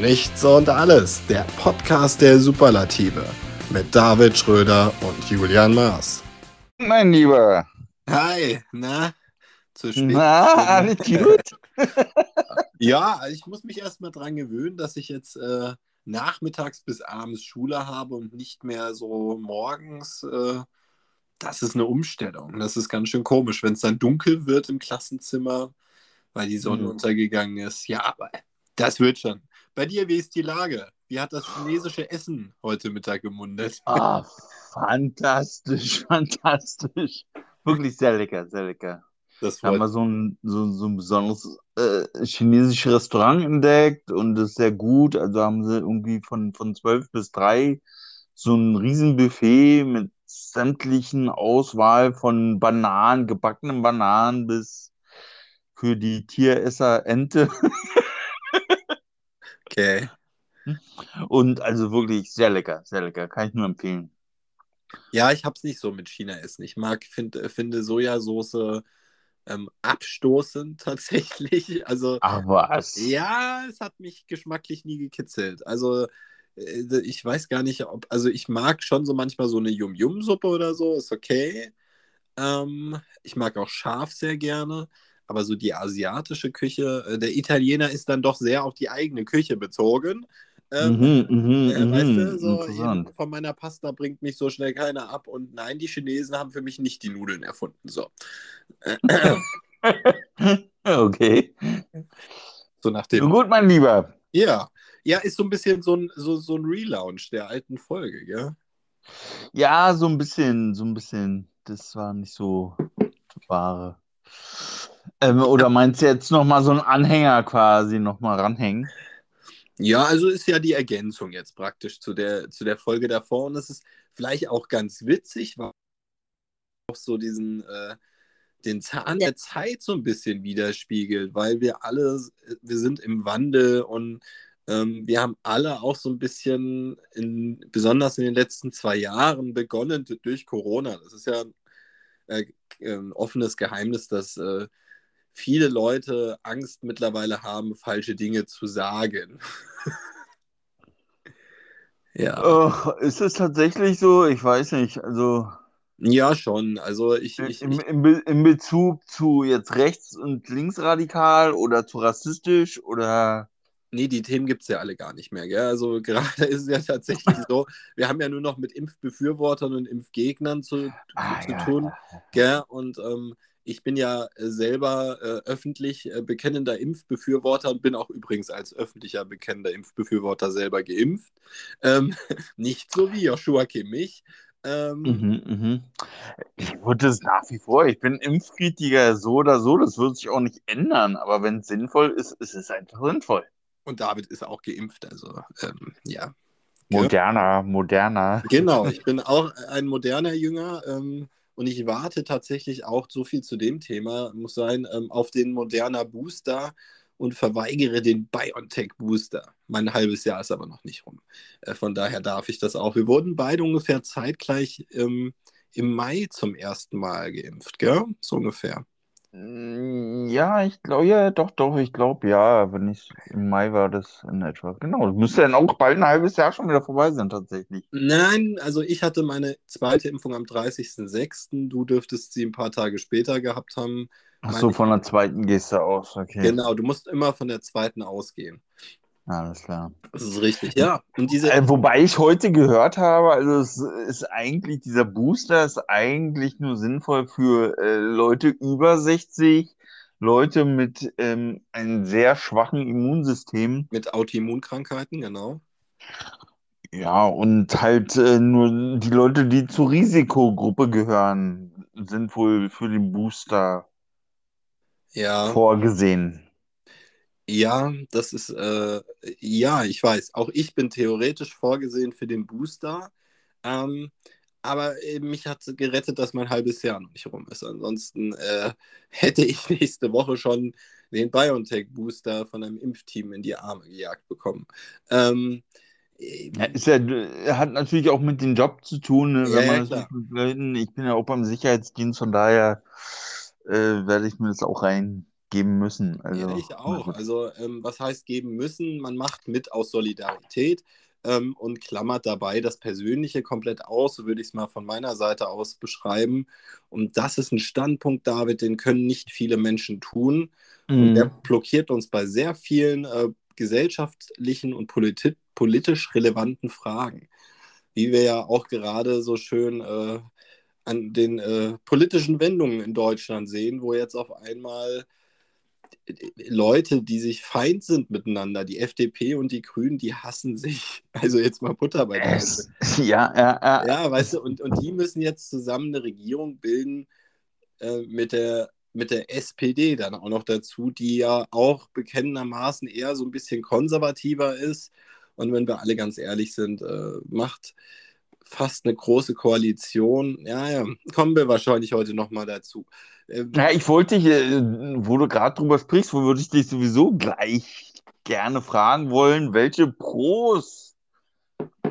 Nichts und alles, der Podcast der Superlative mit David Schröder und Julian Maas. Mein Lieber. Hi, na? Zu spät. Na, alles gut? ja, ich muss mich erstmal dran gewöhnen, dass ich jetzt äh, nachmittags bis abends Schule habe und nicht mehr so morgens. Äh, das ist eine Umstellung. Das ist ganz schön komisch, wenn es dann dunkel wird im Klassenzimmer, weil die Sonne mhm. untergegangen ist. Ja, aber das wird schon. Bei dir, wie ist die Lage? Wie hat das chinesische Essen heute Mittag gemundet? Ah, fantastisch, fantastisch. Wirklich sehr lecker, sehr lecker. Das haben wir so ein, so, so ein besonderes äh, chinesisches Restaurant entdeckt und das ist sehr gut. Also haben sie irgendwie von, von 12 bis 3 so ein Riesenbuffet mit sämtlichen Auswahl von Bananen, gebackenen Bananen bis für die Tieresser Ente. Okay. Und also wirklich sehr lecker, sehr lecker. Kann ich nur empfehlen. Ja, ich habe es nicht so mit China-Essen. Ich mag, find, finde Sojasauce ähm, abstoßend tatsächlich. Also, Ach was. Ja, es hat mich geschmacklich nie gekitzelt. Also, äh, ich weiß gar nicht, ob, also ich mag schon so manchmal so eine Yum-Yum-Suppe oder so, ist okay. Ähm, ich mag auch scharf sehr gerne aber so die asiatische Küche, äh, der Italiener ist dann doch sehr auf die eigene Küche bezogen. Ähm, mhm, mh, äh, weißt du, mhm, so von meiner Pasta bringt mich so schnell keiner ab. Und nein, die Chinesen haben für mich nicht die Nudeln erfunden. So. okay. So nach dem. Gut, mein Lieber. Ja. Ja, ist so ein bisschen so ein, so, so ein Relaunch der alten Folge, ja? Ja, so ein bisschen, so ein bisschen. Das war nicht so wahre. Ähm, oder meinst du jetzt nochmal so einen Anhänger quasi nochmal ranhängen? Ja, also ist ja die Ergänzung jetzt praktisch zu der, zu der Folge davor. Und es ist vielleicht auch ganz witzig, weil auch so diesen, äh, den Zahn der Zeit so ein bisschen widerspiegelt, weil wir alle, wir sind im Wandel und ähm, wir haben alle auch so ein bisschen, in, besonders in den letzten zwei Jahren, begonnen durch Corona. Das ist ja äh, ein offenes Geheimnis, dass äh, viele Leute Angst mittlerweile haben, falsche Dinge zu sagen. ja. Oh, ist es tatsächlich so? Ich weiß nicht. Also. Ja, schon. Also ich. ich, Im, im, Im Bezug zu jetzt rechts- und linksradikal oder zu rassistisch oder. Nee, die Themen gibt es ja alle gar nicht mehr. Gell? Also gerade ist es ja tatsächlich so, wir haben ja nur noch mit Impfbefürwortern und Impfgegnern zu, ah, zu ja, tun. Gell? Und ähm, ich bin ja äh, selber äh, öffentlich äh, bekennender Impfbefürworter und bin auch übrigens als öffentlicher bekennender Impfbefürworter selber geimpft. Ähm, nicht so wie Joshua Kimmich. Ähm, mhm, mhm. Ich würde es nach wie vor, ich bin Impfkritiker so oder so, das wird sich auch nicht ändern, aber wenn es sinnvoll ist, ist es einfach sinnvoll. Und David ist auch geimpft, also ähm, ja. Moderner, moderner. Genau, ich bin auch ein moderner Jünger. Ähm, und ich warte tatsächlich auch, so viel zu dem Thema, muss sein, ähm, auf den Moderna Booster und verweigere den BioNTech Booster. Mein halbes Jahr ist aber noch nicht rum. Äh, von daher darf ich das auch. Wir wurden beide ungefähr zeitgleich ähm, im Mai zum ersten Mal geimpft, gell? So ungefähr. Mm, ja, ich glaube, ja, doch, doch, ich glaube, ja, wenn ich im Mai war das in etwa. Genau, das müsste dann auch bald ein halbes Jahr schon wieder vorbei sein, tatsächlich. Nein, also ich hatte meine zweite Impfung am 30.06. Du dürftest sie ein paar Tage später gehabt haben. Ach so, von der zweiten gehst du aus, okay. Genau, du musst immer von der zweiten ausgehen. Alles klar. Das ist richtig, ja. Und diese äh, wobei ich heute gehört habe, also es ist eigentlich, dieser Booster ist eigentlich nur sinnvoll für äh, Leute über 60, Leute mit ähm, einem sehr schwachen Immunsystem. Mit Autoimmunkrankheiten, genau. Ja, und halt äh, nur die Leute, die zur Risikogruppe gehören, sind wohl für den Booster ja. vorgesehen. Ja, das ist, äh, ja, ich weiß. Auch ich bin theoretisch vorgesehen für den Booster. Ähm, aber mich hat gerettet, dass mein halbes Jahr noch nicht rum ist. Ansonsten äh, hätte ich nächste Woche schon den BioNTech-Booster von einem Impfteam in die Arme gejagt bekommen. Ähm, ja, ist ja, hat natürlich auch mit dem Job zu tun, ne, wenn ja, man ja, Leuten, ich bin ja auch beim Sicherheitsdienst, von daher äh, werde ich mir das auch rein geben müssen. Also, ja, ich auch. Also, ähm, was heißt geben müssen? Man macht mit aus Solidarität ähm, und klammert dabei das Persönliche komplett aus, so würde ich es mal von meiner Seite aus beschreiben. Und das ist ein Standpunkt, David, den können nicht viele Menschen tun. Mhm. Und der blockiert uns bei sehr vielen äh, gesellschaftlichen und politi politisch relevanten Fragen. Wie wir ja auch gerade so schön äh, an den äh, politischen Wendungen in Deutschland sehen, wo jetzt auf einmal Leute, die sich feind sind miteinander, die FDP und die Grünen, die hassen sich. Also jetzt mal Butter bei der Ja, ja, ja. Ja, weißt du, und, und die müssen jetzt zusammen eine Regierung bilden äh, mit, der, mit der SPD dann auch noch dazu, die ja auch bekennendermaßen eher so ein bisschen konservativer ist. Und wenn wir alle ganz ehrlich sind, äh, macht fast eine große Koalition. Ja, ja, kommen wir wahrscheinlich heute nochmal dazu. Ähm, ja, ich wollte dich, äh, wo du gerade drüber sprichst, wo würde ich dich sowieso gleich gerne fragen wollen, welche Pros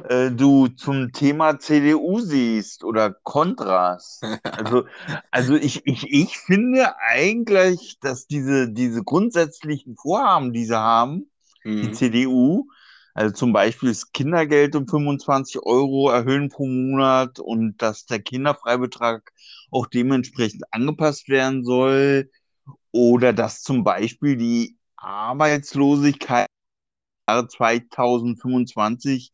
äh, du zum Thema CDU siehst oder Kontras. Also, also ich, ich, ich finde eigentlich, dass diese, diese grundsätzlichen Vorhaben, die sie haben, mhm. die CDU, also zum Beispiel das Kindergeld um 25 Euro erhöhen pro Monat und dass der Kinderfreibetrag auch dementsprechend angepasst werden soll. Oder dass zum Beispiel die Arbeitslosigkeit 2025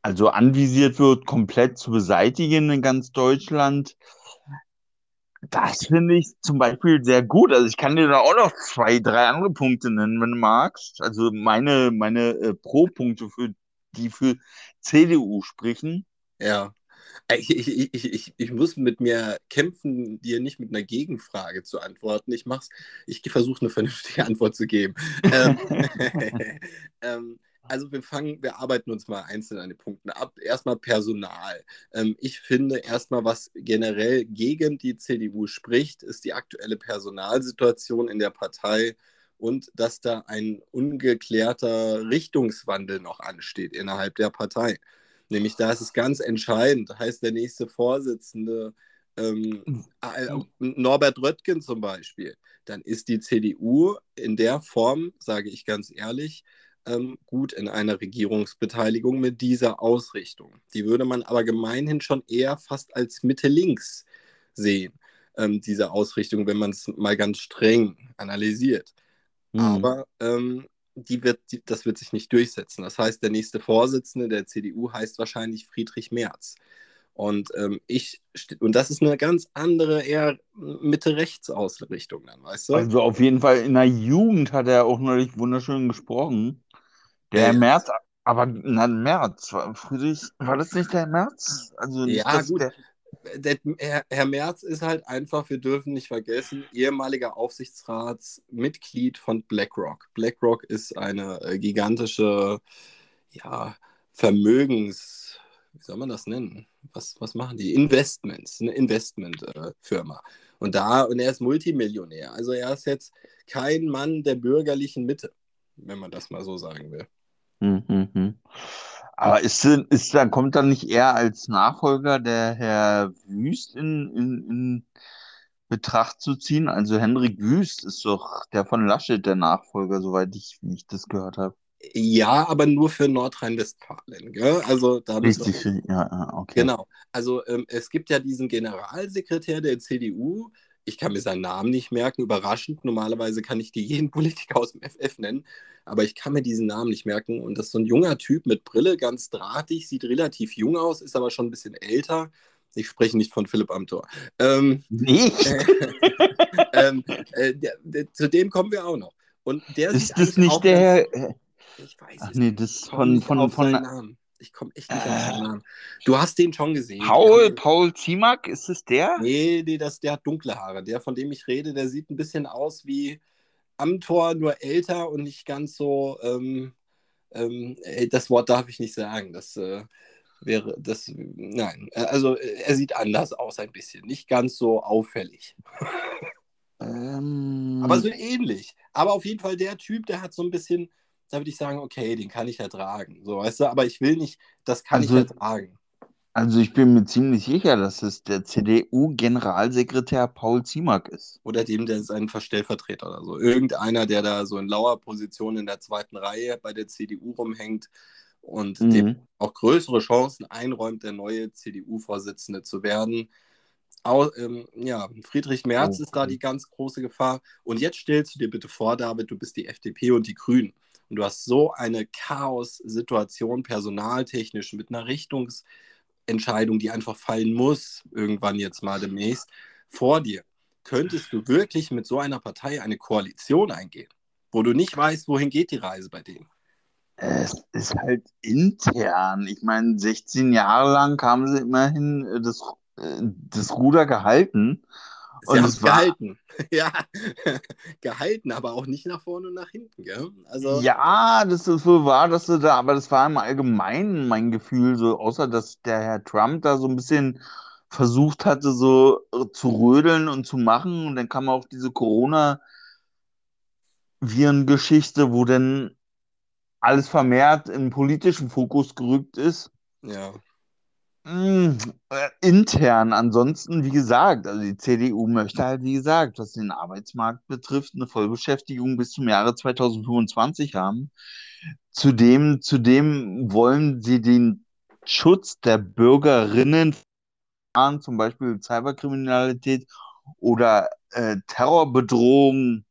also anvisiert wird, komplett zu beseitigen in ganz Deutschland. Das finde ich zum Beispiel sehr gut. Also ich kann dir da auch noch zwei, drei andere Punkte nennen, wenn du magst. Also meine, meine äh, Pro-Punkte, für, die für CDU sprechen. Ja. Ich, ich, ich, ich, ich muss mit mir kämpfen, dir nicht mit einer Gegenfrage zu antworten. Ich mach's, ich versuche eine vernünftige Antwort zu geben. ähm, ähm, also wir fangen, wir arbeiten uns mal einzeln an den Punkten ab. Erstmal Personal. Ähm, ich finde erstmal, was generell gegen die CDU spricht, ist die aktuelle Personalsituation in der Partei und dass da ein ungeklärter Richtungswandel noch ansteht innerhalb der Partei. Nämlich da ist es ganz entscheidend, heißt der nächste Vorsitzende ähm, äh, Norbert Röttgen zum Beispiel, dann ist die CDU in der Form, sage ich ganz ehrlich, ähm, gut in einer Regierungsbeteiligung mit dieser Ausrichtung. Die würde man aber gemeinhin schon eher fast als Mitte-Links sehen, ähm, diese Ausrichtung, wenn man es mal ganz streng analysiert. Mhm. Aber ähm, die wird, die, das wird sich nicht durchsetzen. Das heißt, der nächste Vorsitzende der CDU heißt wahrscheinlich Friedrich Merz. Und ähm, ich, und das ist eine ganz andere, eher Mitte-Rechts-Ausrichtung dann, weißt du? Also auf jeden Fall in der Jugend hat er auch neulich wunderschön gesprochen. Der ja, März, aber na, März, Friedrich, war das nicht der März? Also ja, gut. Der... Der, Herr, Herr Merz ist halt einfach, wir dürfen nicht vergessen, ehemaliger Aufsichtsratsmitglied von BlackRock. BlackRock ist eine äh, gigantische ja, Vermögens, wie soll man das nennen? Was, was machen die? Investments, eine Investmentfirma. Äh, und da, und er ist Multimillionär. Also er ist jetzt kein Mann der bürgerlichen Mitte, wenn man das mal so sagen will. Mhm. Aber ist, ist da, kommt dann nicht eher als Nachfolger der Herr Wüst in, in, in Betracht zu ziehen? Also Henrik Wüst ist doch der von Laschet der Nachfolger, soweit ich, wie ich das gehört habe. Ja, aber nur für Nordrhein-Westfalen. Also da Richtig, wir, ja, okay. Genau. Also ähm, es gibt ja diesen Generalsekretär der CDU, ich kann mir seinen Namen nicht merken, überraschend. Normalerweise kann ich dir jeden Politiker aus dem FF nennen, aber ich kann mir diesen Namen nicht merken. Und das ist so ein junger Typ mit Brille, ganz drahtig, sieht relativ jung aus, ist aber schon ein bisschen älter. Ich spreche nicht von Philipp Amthor. Ähm, nicht? Äh, ähm, äh, der, zu dem kommen wir auch noch. Und der ist das nicht der. Ganz, ich weiß Ach, es nee, das von, von, von, von ich komme echt nicht äh, auf den Namen. Du hast den schon gesehen. Paul, Paul Ziemak, ist es der? Nee, nee das, der hat dunkle Haare. Der, von dem ich rede, der sieht ein bisschen aus wie Amtor, nur älter und nicht ganz so. Ähm, ähm, das Wort darf ich nicht sagen. Das äh, wäre das. Nein, also er sieht anders aus ein bisschen. Nicht ganz so auffällig. Ähm, Aber so ähnlich. Aber auf jeden Fall der Typ, der hat so ein bisschen da würde ich sagen, okay, den kann ich ertragen. So, weißt du, aber ich will nicht, das kann also, ich ertragen. Also ich bin mir ziemlich sicher, dass es der CDU-Generalsekretär Paul Ziemack ist. Oder dem, der ist ein Verstellvertreter oder so. Irgendeiner, der da so in lauer Position in der zweiten Reihe bei der CDU rumhängt und mhm. dem auch größere Chancen einräumt, der neue CDU-Vorsitzende zu werden. Auch, ähm, ja, Friedrich Merz oh. ist da die ganz große Gefahr. Und jetzt stellst du dir bitte vor, David, du bist die FDP und die Grünen. Und du hast so eine Chaos-Situation personaltechnisch mit einer Richtungs- Entscheidung, die einfach fallen muss, irgendwann jetzt mal demnächst, vor dir. Könntest du wirklich mit so einer Partei eine Koalition eingehen, wo du nicht weißt, wohin geht die Reise bei denen? Es ist halt intern. Ich meine, 16 Jahre lang haben sie immerhin äh, das, äh, das Ruder gehalten. Und es war, gehalten. ja, gehalten, aber auch nicht nach vorne und nach hinten, gell? Also, ja, das ist wohl wahr, dass du da, aber das war im Allgemeinen mein Gefühl, so, außer dass der Herr Trump da so ein bisschen versucht hatte, so äh, zu rödeln und zu machen. Und dann kam auch diese Corona-Virengeschichte, wo dann alles vermehrt im politischen Fokus gerückt ist. Ja. Mm, äh, intern, ansonsten, wie gesagt, also die CDU möchte halt, wie gesagt, was den Arbeitsmarkt betrifft, eine Vollbeschäftigung bis zum Jahre 2025 haben. Zudem, zudem wollen sie den Schutz der Bürgerinnen, zum Beispiel Cyberkriminalität oder äh, Terrorbedrohung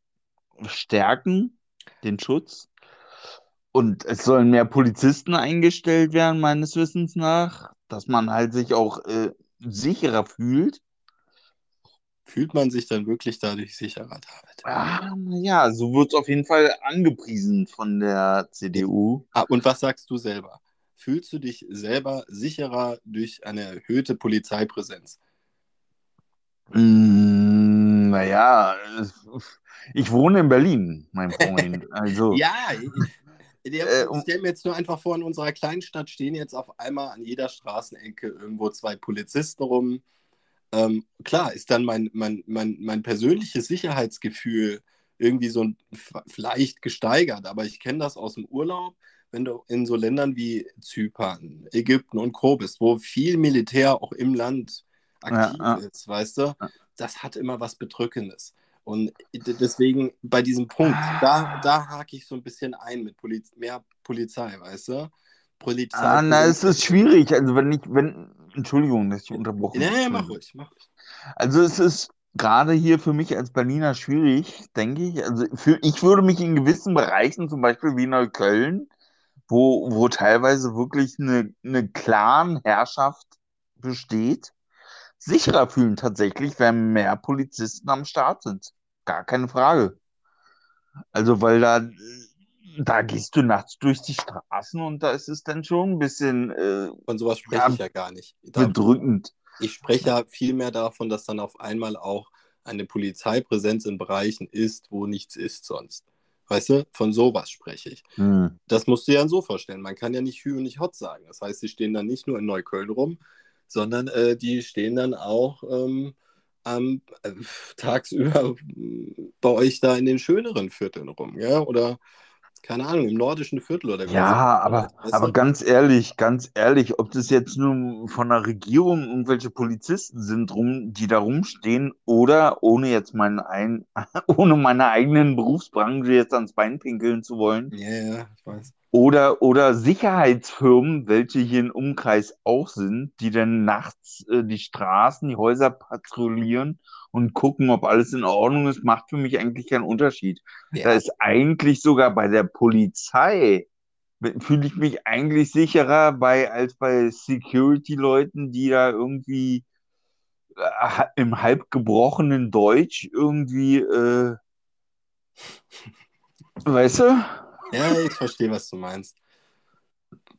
stärken, den Schutz. Und es sollen mehr Polizisten eingestellt werden, meines Wissens nach dass man halt sich auch äh, sicherer fühlt. Fühlt man sich dann wirklich dadurch sicherer, David? Ah, ja, so wird es auf jeden Fall angepriesen von der CDU. Ah, und was sagst du selber? Fühlst du dich selber sicherer durch eine erhöhte Polizeipräsenz? Mm, naja, ich wohne in Berlin, mein Freund. Also, ja, äh, stell mir jetzt nur einfach vor, in unserer Kleinstadt stehen jetzt auf einmal an jeder Straßenecke irgendwo zwei Polizisten rum. Ähm, klar, ist dann mein, mein, mein, mein persönliches Sicherheitsgefühl irgendwie so ein, vielleicht gesteigert, aber ich kenne das aus dem Urlaub, wenn du in so Ländern wie Zypern, Ägypten und Co. bist, wo viel Militär auch im Land aktiv ja, ja. ist, weißt du, das hat immer was Bedrückendes. Und deswegen bei diesem Punkt, da, da hake ich so ein bisschen ein mit Poliz mehr Polizei, weißt du? Polizei. Ah, na, es ist schwierig. Also wenn ich, wenn, Entschuldigung, dass ich unterbrochen habe. Ja, mach ruhig, mach ruhig. Also es ist gerade hier für mich als Berliner schwierig, denke ich. Also für, ich würde mich in gewissen Bereichen, zum Beispiel wie Neukölln, wo, wo teilweise wirklich eine, eine Clan-Herrschaft besteht, sicherer fühlen tatsächlich, wenn mehr Polizisten am Start sind. Gar keine Frage. Also, weil da, da gehst du nachts durch die Straßen und da ist es dann schon ein bisschen. Äh, Von sowas spreche ja, ich ja gar nicht. Da, bedrückend. Ich spreche ja vielmehr davon, dass dann auf einmal auch eine Polizeipräsenz in Bereichen ist, wo nichts ist sonst. Weißt du, von sowas spreche ich. Hm. Das musst du ja so vorstellen. Man kann ja nicht Hü und nicht Hot sagen. Das heißt, sie stehen dann nicht nur in Neukölln rum, sondern äh, die stehen dann auch ähm, ähm, tagsüber bei euch da in den schöneren Vierteln rum, ja? Oder keine Ahnung, im nordischen Viertel oder Ja, aber, aber ganz ehrlich, ganz ehrlich, ob das jetzt nur von der Regierung irgendwelche Polizisten sind, rum, die da rumstehen, oder ohne jetzt meinen ein, ohne meine eigenen Berufsbranche jetzt ans Bein pinkeln zu wollen. Ja, ja, ich weiß. Oder, oder Sicherheitsfirmen, welche hier im Umkreis auch sind, die dann nachts äh, die Straßen, die Häuser patrouillieren und gucken, ob alles in Ordnung ist, macht für mich eigentlich keinen Unterschied. Ja. Da ist eigentlich sogar bei der Polizei, fühle ich mich eigentlich sicherer bei, als bei Security-Leuten, die da irgendwie äh, im halb gebrochenen Deutsch irgendwie, äh, weißt du? Ja, ich verstehe, was du meinst.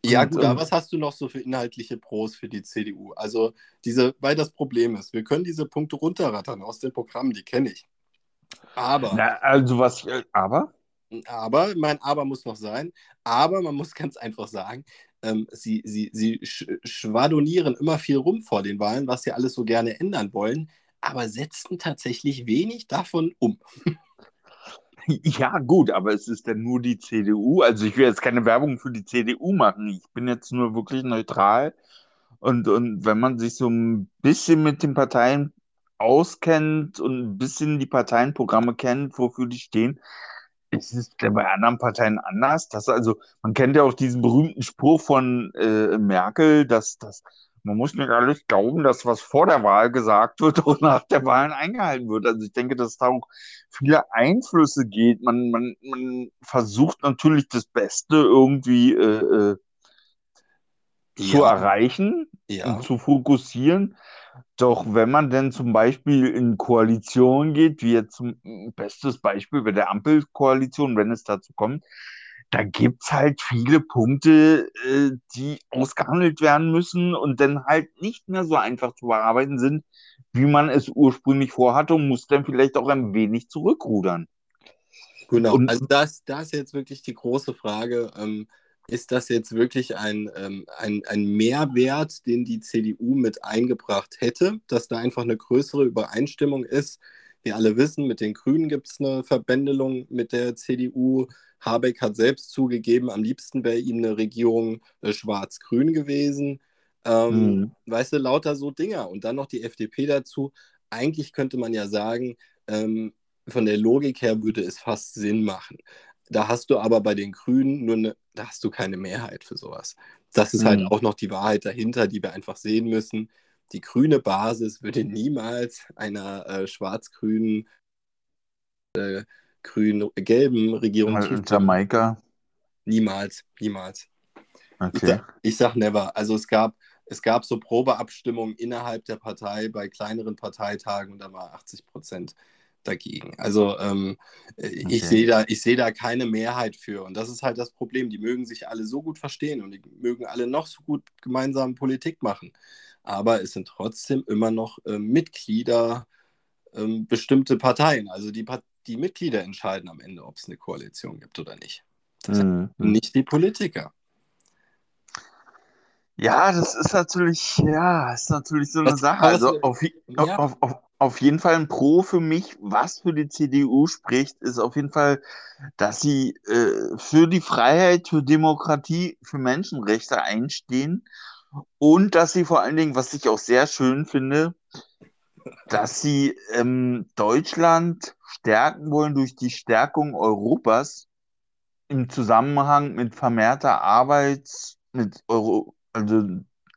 Ja, gut, aber was hast du noch so für inhaltliche Pros für die CDU? Also, diese, weil das Problem ist, wir können diese Punkte runterrattern aus dem Programm, die kenne ich. Aber. Na, also, was, aber? Aber, mein Aber muss noch sein. Aber man muss ganz einfach sagen, ähm, sie, sie, sie sch schwadonieren immer viel rum vor den Wahlen, was sie alles so gerne ändern wollen, aber setzen tatsächlich wenig davon um. Ja, gut, aber es ist dann nur die CDU. Also ich will jetzt keine Werbung für die CDU machen. Ich bin jetzt nur wirklich neutral Und, und wenn man sich so ein bisschen mit den Parteien auskennt und ein bisschen die Parteienprogramme kennt, wofür die stehen, ist es bei anderen Parteien anders. Das also, man kennt ja auch diesen berühmten Spruch von äh, Merkel, dass, dass man muss nicht alles glauben, dass was vor der Wahl gesagt wird und nach der Wahl eingehalten wird. Also ich denke, dass da auch viele Einflüsse geht. Man, man, man versucht natürlich das Beste irgendwie äh, äh, zu ja. erreichen ja. und zu fokussieren. Doch wenn man denn zum Beispiel in Koalition geht, wie jetzt zum bestes Beispiel bei der Ampelkoalition, wenn es dazu kommt, da gibt es halt viele Punkte, äh, die ausgehandelt werden müssen und dann halt nicht mehr so einfach zu bearbeiten sind, wie man es ursprünglich vorhatte und muss dann vielleicht auch ein wenig zurückrudern. Genau, und, also das, das ist jetzt wirklich die große Frage. Ähm, ist das jetzt wirklich ein, ähm, ein, ein Mehrwert, den die CDU mit eingebracht hätte, dass da einfach eine größere Übereinstimmung ist? Wir alle wissen, mit den Grünen gibt es eine Verbändelung mit der CDU. Habeck hat selbst zugegeben, am liebsten wäre ihm eine Regierung äh, schwarz-grün gewesen. Ähm, mhm. Weißt du, lauter so Dinger. Und dann noch die FDP dazu. Eigentlich könnte man ja sagen, ähm, von der Logik her würde es fast Sinn machen. Da hast du aber bei den Grünen nur eine, da hast du keine Mehrheit für sowas. Das ist halt mhm. halt auch noch die Wahrheit dahinter, die wir einfach sehen müssen. Die grüne Basis würde niemals einer äh, schwarz-grünen äh, grün-gelben Regierung zustimmen. Jamaika? Niemals, niemals. Okay. Ich, sag, ich sag never. Also es gab, es gab so Probeabstimmungen innerhalb der Partei bei kleineren Parteitagen und da war 80 Prozent dagegen. Also ähm, okay. ich sehe da, seh da keine Mehrheit für. Und das ist halt das Problem. Die mögen sich alle so gut verstehen und die mögen alle noch so gut gemeinsam Politik machen. Aber es sind trotzdem immer noch äh, Mitglieder ähm, bestimmte Parteien. Also die, die Mitglieder entscheiden am Ende, ob es eine Koalition gibt oder nicht. Das mhm. sind nicht die Politiker. Ja, das ist natürlich, ja, ist natürlich so eine das Sache. Also auf, ja. auf, auf, auf jeden Fall ein Pro für mich, was für die CDU spricht, ist auf jeden Fall, dass sie äh, für die Freiheit, für Demokratie, für Menschenrechte einstehen und dass sie vor allen Dingen, was ich auch sehr schön finde, dass sie ähm, Deutschland stärken wollen durch die Stärkung Europas im Zusammenhang mit vermehrter Arbeit mit Euro, also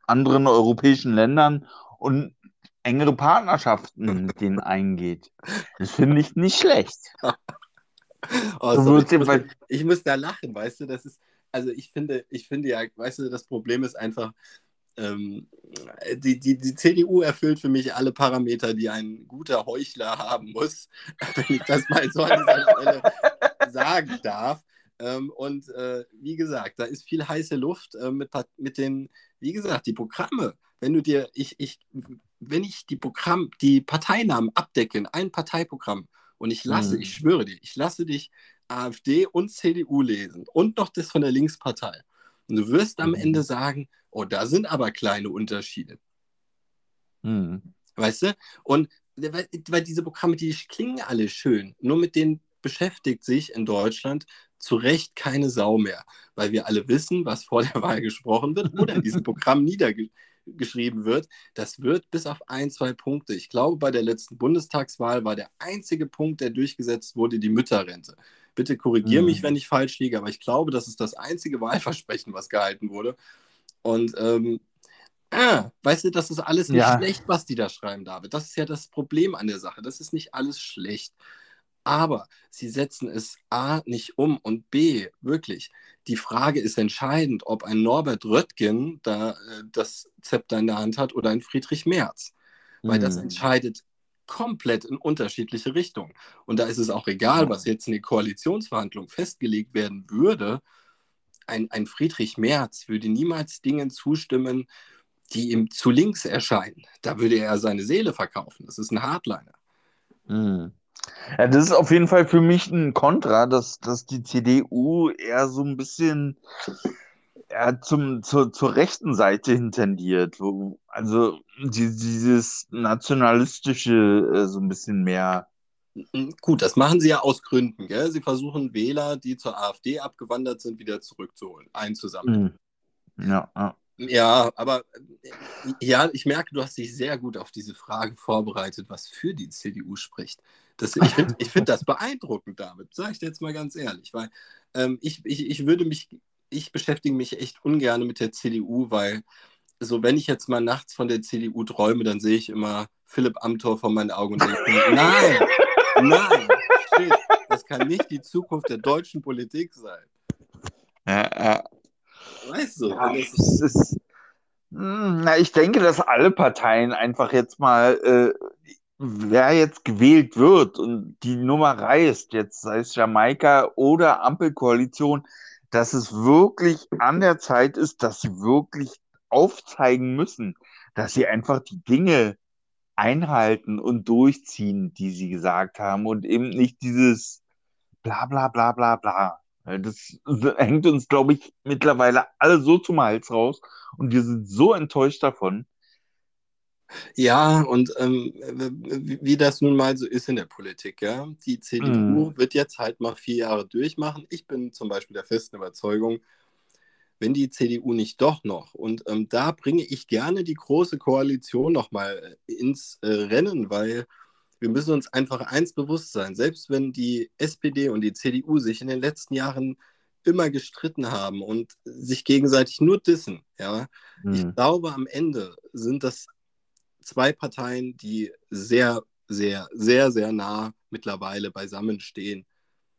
anderen europäischen Ländern und engere Partnerschaften mit denen eingeht. Das finde ich nicht schlecht. oh, so, ich, muss, ich muss da lachen, weißt du, das ist, also ich finde, ich finde ja, weißt du, das Problem ist einfach, ähm, die, die, die CDU erfüllt für mich alle Parameter, die ein guter Heuchler haben muss, wenn ich das mal so an dieser Stelle sagen darf. Ähm, und äh, wie gesagt, da ist viel heiße Luft äh, mit, mit den, wie gesagt, die Programme. Wenn du dir, ich, ich, wenn ich die Programm, die Parteinamen abdecke in ein Parteiprogramm und ich lasse, mhm. ich schwöre dir, ich lasse dich AfD und CDU lesen und noch das von der Linkspartei. Und du wirst am mhm. Ende sagen, oh, da sind aber kleine Unterschiede. Mhm. Weißt du? Und weil diese Programme, die klingen alle schön, nur mit denen beschäftigt sich in Deutschland zu Recht keine Sau mehr, weil wir alle wissen, was vor der Wahl gesprochen wird oder in diesem Programm niedergeschrieben wird. Das wird bis auf ein, zwei Punkte. Ich glaube, bei der letzten Bundestagswahl war der einzige Punkt, der durchgesetzt wurde, die Mütterrente. Bitte korrigiere mhm. mich, wenn ich falsch liege, aber ich glaube, das ist das einzige Wahlversprechen, was gehalten wurde. Und ähm, ah, weißt du, das ist alles nicht ja. schlecht, was die da schreiben, David. Das ist ja das Problem an der Sache. Das ist nicht alles schlecht. Aber sie setzen es A nicht um und B, wirklich, die Frage ist entscheidend, ob ein Norbert Röttgen da äh, das Zepter in der Hand hat oder ein Friedrich Merz. Weil mhm. das entscheidet komplett in unterschiedliche Richtungen. Und da ist es auch egal, was jetzt in den Koalitionsverhandlungen festgelegt werden würde. Ein, ein Friedrich Merz würde niemals Dingen zustimmen, die ihm zu links erscheinen. Da würde er seine Seele verkaufen. Das ist ein Hardliner. Mhm. Ja, das ist auf jeden Fall für mich ein Kontra, dass, dass die CDU eher so ein bisschen ja, zum, zur, zur rechten Seite hintendiert. Also die, dieses nationalistische äh, so ein bisschen mehr. Gut, das machen sie ja aus Gründen. Gell? Sie versuchen Wähler, die zur AfD abgewandert sind, wieder zurückzuholen, einzusammeln. Hm. Ja, ja. Ja, aber ja, ich merke, du hast dich sehr gut auf diese Frage vorbereitet, was für die CDU spricht. Das, ich finde ich find das beeindruckend, David, sage ich dir jetzt mal ganz ehrlich, weil ähm, ich, ich, ich würde mich, ich beschäftige mich echt ungern mit der CDU, weil so, wenn ich jetzt mal nachts von der CDU träume, dann sehe ich immer Philipp Amthor vor meinen Augen und denke, nein, nein, shit, das kann nicht die Zukunft der deutschen Politik sein. Ja, ja. Weißt du? Ja, ist, ist, hm, na, ich denke, dass alle Parteien einfach jetzt mal, äh, wer jetzt gewählt wird und die Nummer reißt, jetzt sei es Jamaika oder Ampelkoalition, dass es wirklich an der Zeit ist, dass sie wirklich aufzeigen müssen, dass sie einfach die Dinge einhalten und durchziehen, die sie gesagt haben und eben nicht dieses bla bla bla bla bla. Das hängt uns, glaube ich, mittlerweile alle so zum Hals raus und wir sind so enttäuscht davon. Ja, und ähm, wie das nun mal so ist in der Politik, ja. Die CDU mm. wird jetzt halt mal vier Jahre durchmachen. Ich bin zum Beispiel der festen Überzeugung, wenn die CDU nicht doch noch, und ähm, da bringe ich gerne die große Koalition nochmal äh, ins äh, Rennen, weil wir müssen uns einfach eins bewusst sein, selbst wenn die SPD und die CDU sich in den letzten Jahren immer gestritten haben und sich gegenseitig nur dissen, ja, mhm. ich glaube, am Ende sind das zwei Parteien, die sehr, sehr, sehr, sehr nah mittlerweile beisammen stehen,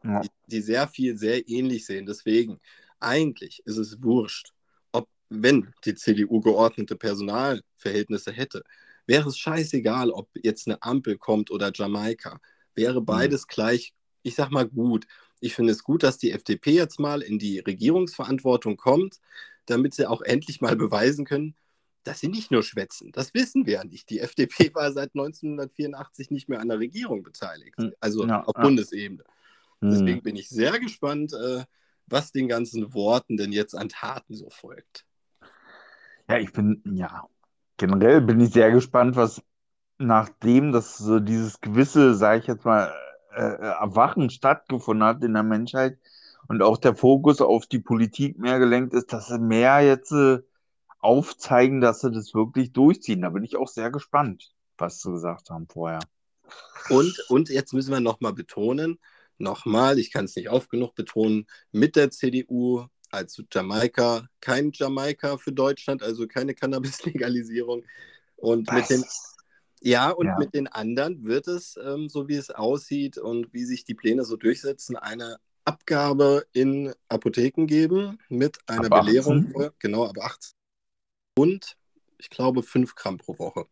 ja. die, die sehr viel, sehr ähnlich sehen. Deswegen, eigentlich ist es wurscht, ob, wenn die CDU geordnete Personalverhältnisse hätte, wäre es scheißegal, ob jetzt eine Ampel kommt oder Jamaika. Wäre mhm. beides mhm. gleich, ich sag mal, gut. Ich finde es gut, dass die FDP jetzt mal in die Regierungsverantwortung kommt, damit sie auch endlich mal beweisen können, dass sie nicht nur schwätzen. Das wissen wir ja nicht. Die FDP war seit 1984 nicht mehr an der Regierung beteiligt, hm. also ja, auf ja. Bundesebene. Deswegen mhm. bin ich sehr gespannt, äh, was den ganzen Worten denn jetzt an Taten so folgt. Ja, ich bin, ja, generell bin ich sehr gespannt, was nachdem das so dieses gewisse, sage ich jetzt mal, äh, äh, Erwachen stattgefunden hat in der Menschheit und auch der Fokus auf die Politik mehr gelenkt ist, dass mehr jetzt aufzeigen, dass sie das wirklich durchziehen. Da bin ich auch sehr gespannt, was sie gesagt haben vorher. Und, und jetzt müssen wir nochmal betonen, nochmal, ich kann es nicht oft genug betonen, mit der CDU als Jamaika, kein Jamaika für Deutschland, also keine Cannabis-Legalisierung. Und Was? mit den ja, und ja. mit den anderen wird es, ähm, so wie es aussieht und wie sich die Pläne so durchsetzen, eine Abgabe in Apotheken geben mit einer ab Belehrung, 18? genau, ab 18. Und ich glaube 5 Gramm pro Woche.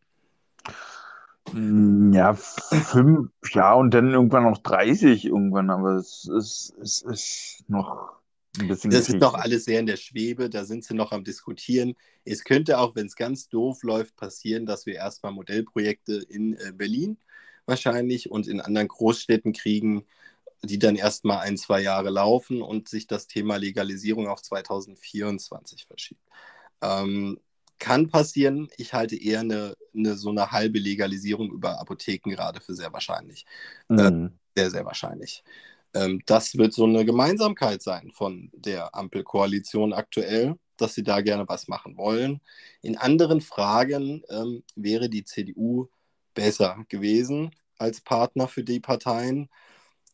Hm, ja, fünf, ja, und dann irgendwann noch 30 irgendwann, aber es ist, es ist noch ein bisschen. Das ist noch alles sehr in der Schwebe, da sind sie noch am Diskutieren. Es könnte auch, wenn es ganz doof läuft, passieren, dass wir erstmal Modellprojekte in äh, Berlin wahrscheinlich und in anderen Großstädten kriegen, die dann erstmal ein, zwei Jahre laufen und sich das Thema Legalisierung auf 2024 verschiebt. Ähm, kann passieren. Ich halte eher eine, eine, so eine halbe Legalisierung über Apotheken gerade für sehr wahrscheinlich. Äh, mhm. Äh, sehr, sehr wahrscheinlich. Ähm, das wird so eine Gemeinsamkeit sein von der Ampelkoalition aktuell, dass sie da gerne was machen wollen. In anderen Fragen ähm, wäre die CDU besser gewesen als Partner für die Parteien,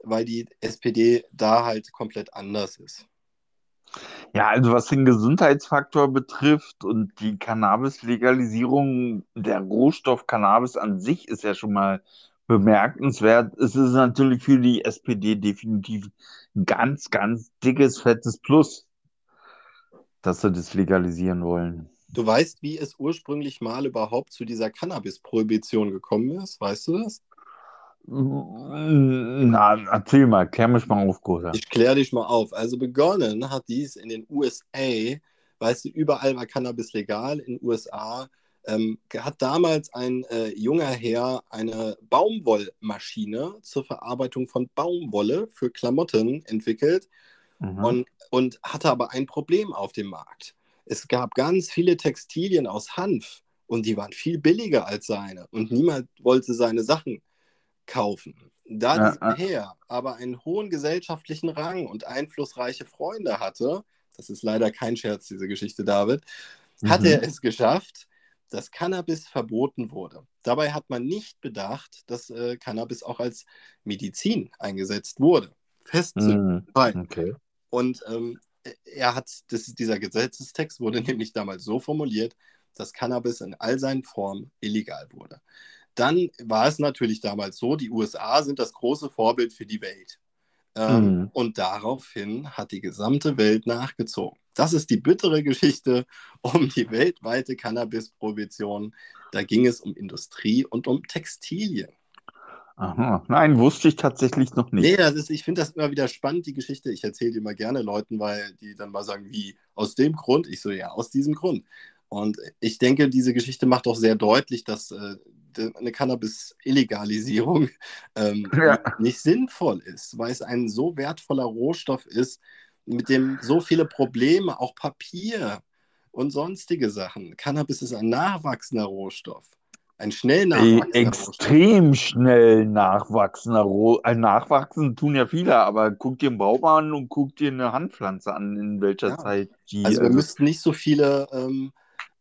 weil die SPD da halt komplett anders ist. Ja, also was den Gesundheitsfaktor betrifft und die Cannabis-Legalisierung, der Rohstoff Cannabis an sich ist ja schon mal bemerkenswert. Es ist natürlich für die SPD definitiv ein ganz, ganz dickes, fettes Plus, dass sie das legalisieren wollen. Du weißt, wie es ursprünglich mal überhaupt zu dieser Cannabis-Prohibition gekommen ist? Weißt du das? Na, erzähl mal, klär mich mal auf, Großer. Ich klär dich mal auf. Also begonnen hat dies in den USA, weißt du, überall war Cannabis legal in den USA. Ähm, hat damals ein äh, junger Herr eine Baumwollmaschine zur Verarbeitung von Baumwolle für Klamotten entwickelt mhm. und, und hatte aber ein Problem auf dem Markt. Es gab ganz viele Textilien aus Hanf und die waren viel billiger als seine und niemand wollte seine Sachen kaufen. Da ja, dieser Herr aber einen hohen gesellschaftlichen Rang und einflussreiche Freunde hatte, das ist leider kein Scherz, diese Geschichte, David, hat mhm. er es geschafft, dass Cannabis verboten wurde. Dabei hat man nicht bedacht, dass äh, Cannabis auch als Medizin eingesetzt wurde. Fest mhm. okay. Und ähm, er hat, das dieser Gesetzestext wurde nämlich damals so formuliert, dass Cannabis in all seinen Formen illegal wurde. Dann war es natürlich damals so, die USA sind das große Vorbild für die Welt. Ähm, mhm. Und daraufhin hat die gesamte Welt nachgezogen. Das ist die bittere Geschichte um die weltweite Cannabis-Prohibition. Da ging es um Industrie und um Textilien. Aha. Nein, wusste ich tatsächlich noch nicht. Nee, das ist, ich finde das immer wieder spannend, die Geschichte. Ich erzähle die immer gerne Leuten, weil die dann mal sagen, wie, aus dem Grund? Ich so, ja, aus diesem Grund. Und ich denke, diese Geschichte macht auch sehr deutlich, dass äh, eine Cannabis-Illegalisierung ähm, ja. nicht sinnvoll ist, weil es ein so wertvoller Rohstoff ist, mit dem so viele Probleme, auch Papier und sonstige Sachen. Cannabis ist ein nachwachsender Rohstoff. Ein schnell nachwachsender Extrem Rohstoff. schnell nachwachsender Rohstoff. Äh, nachwachsen tun ja viele, aber guck dir einen Baum an und guck dir eine Handpflanze an, in welcher ja. Zeit die. Also wir also müssten nicht so viele ähm,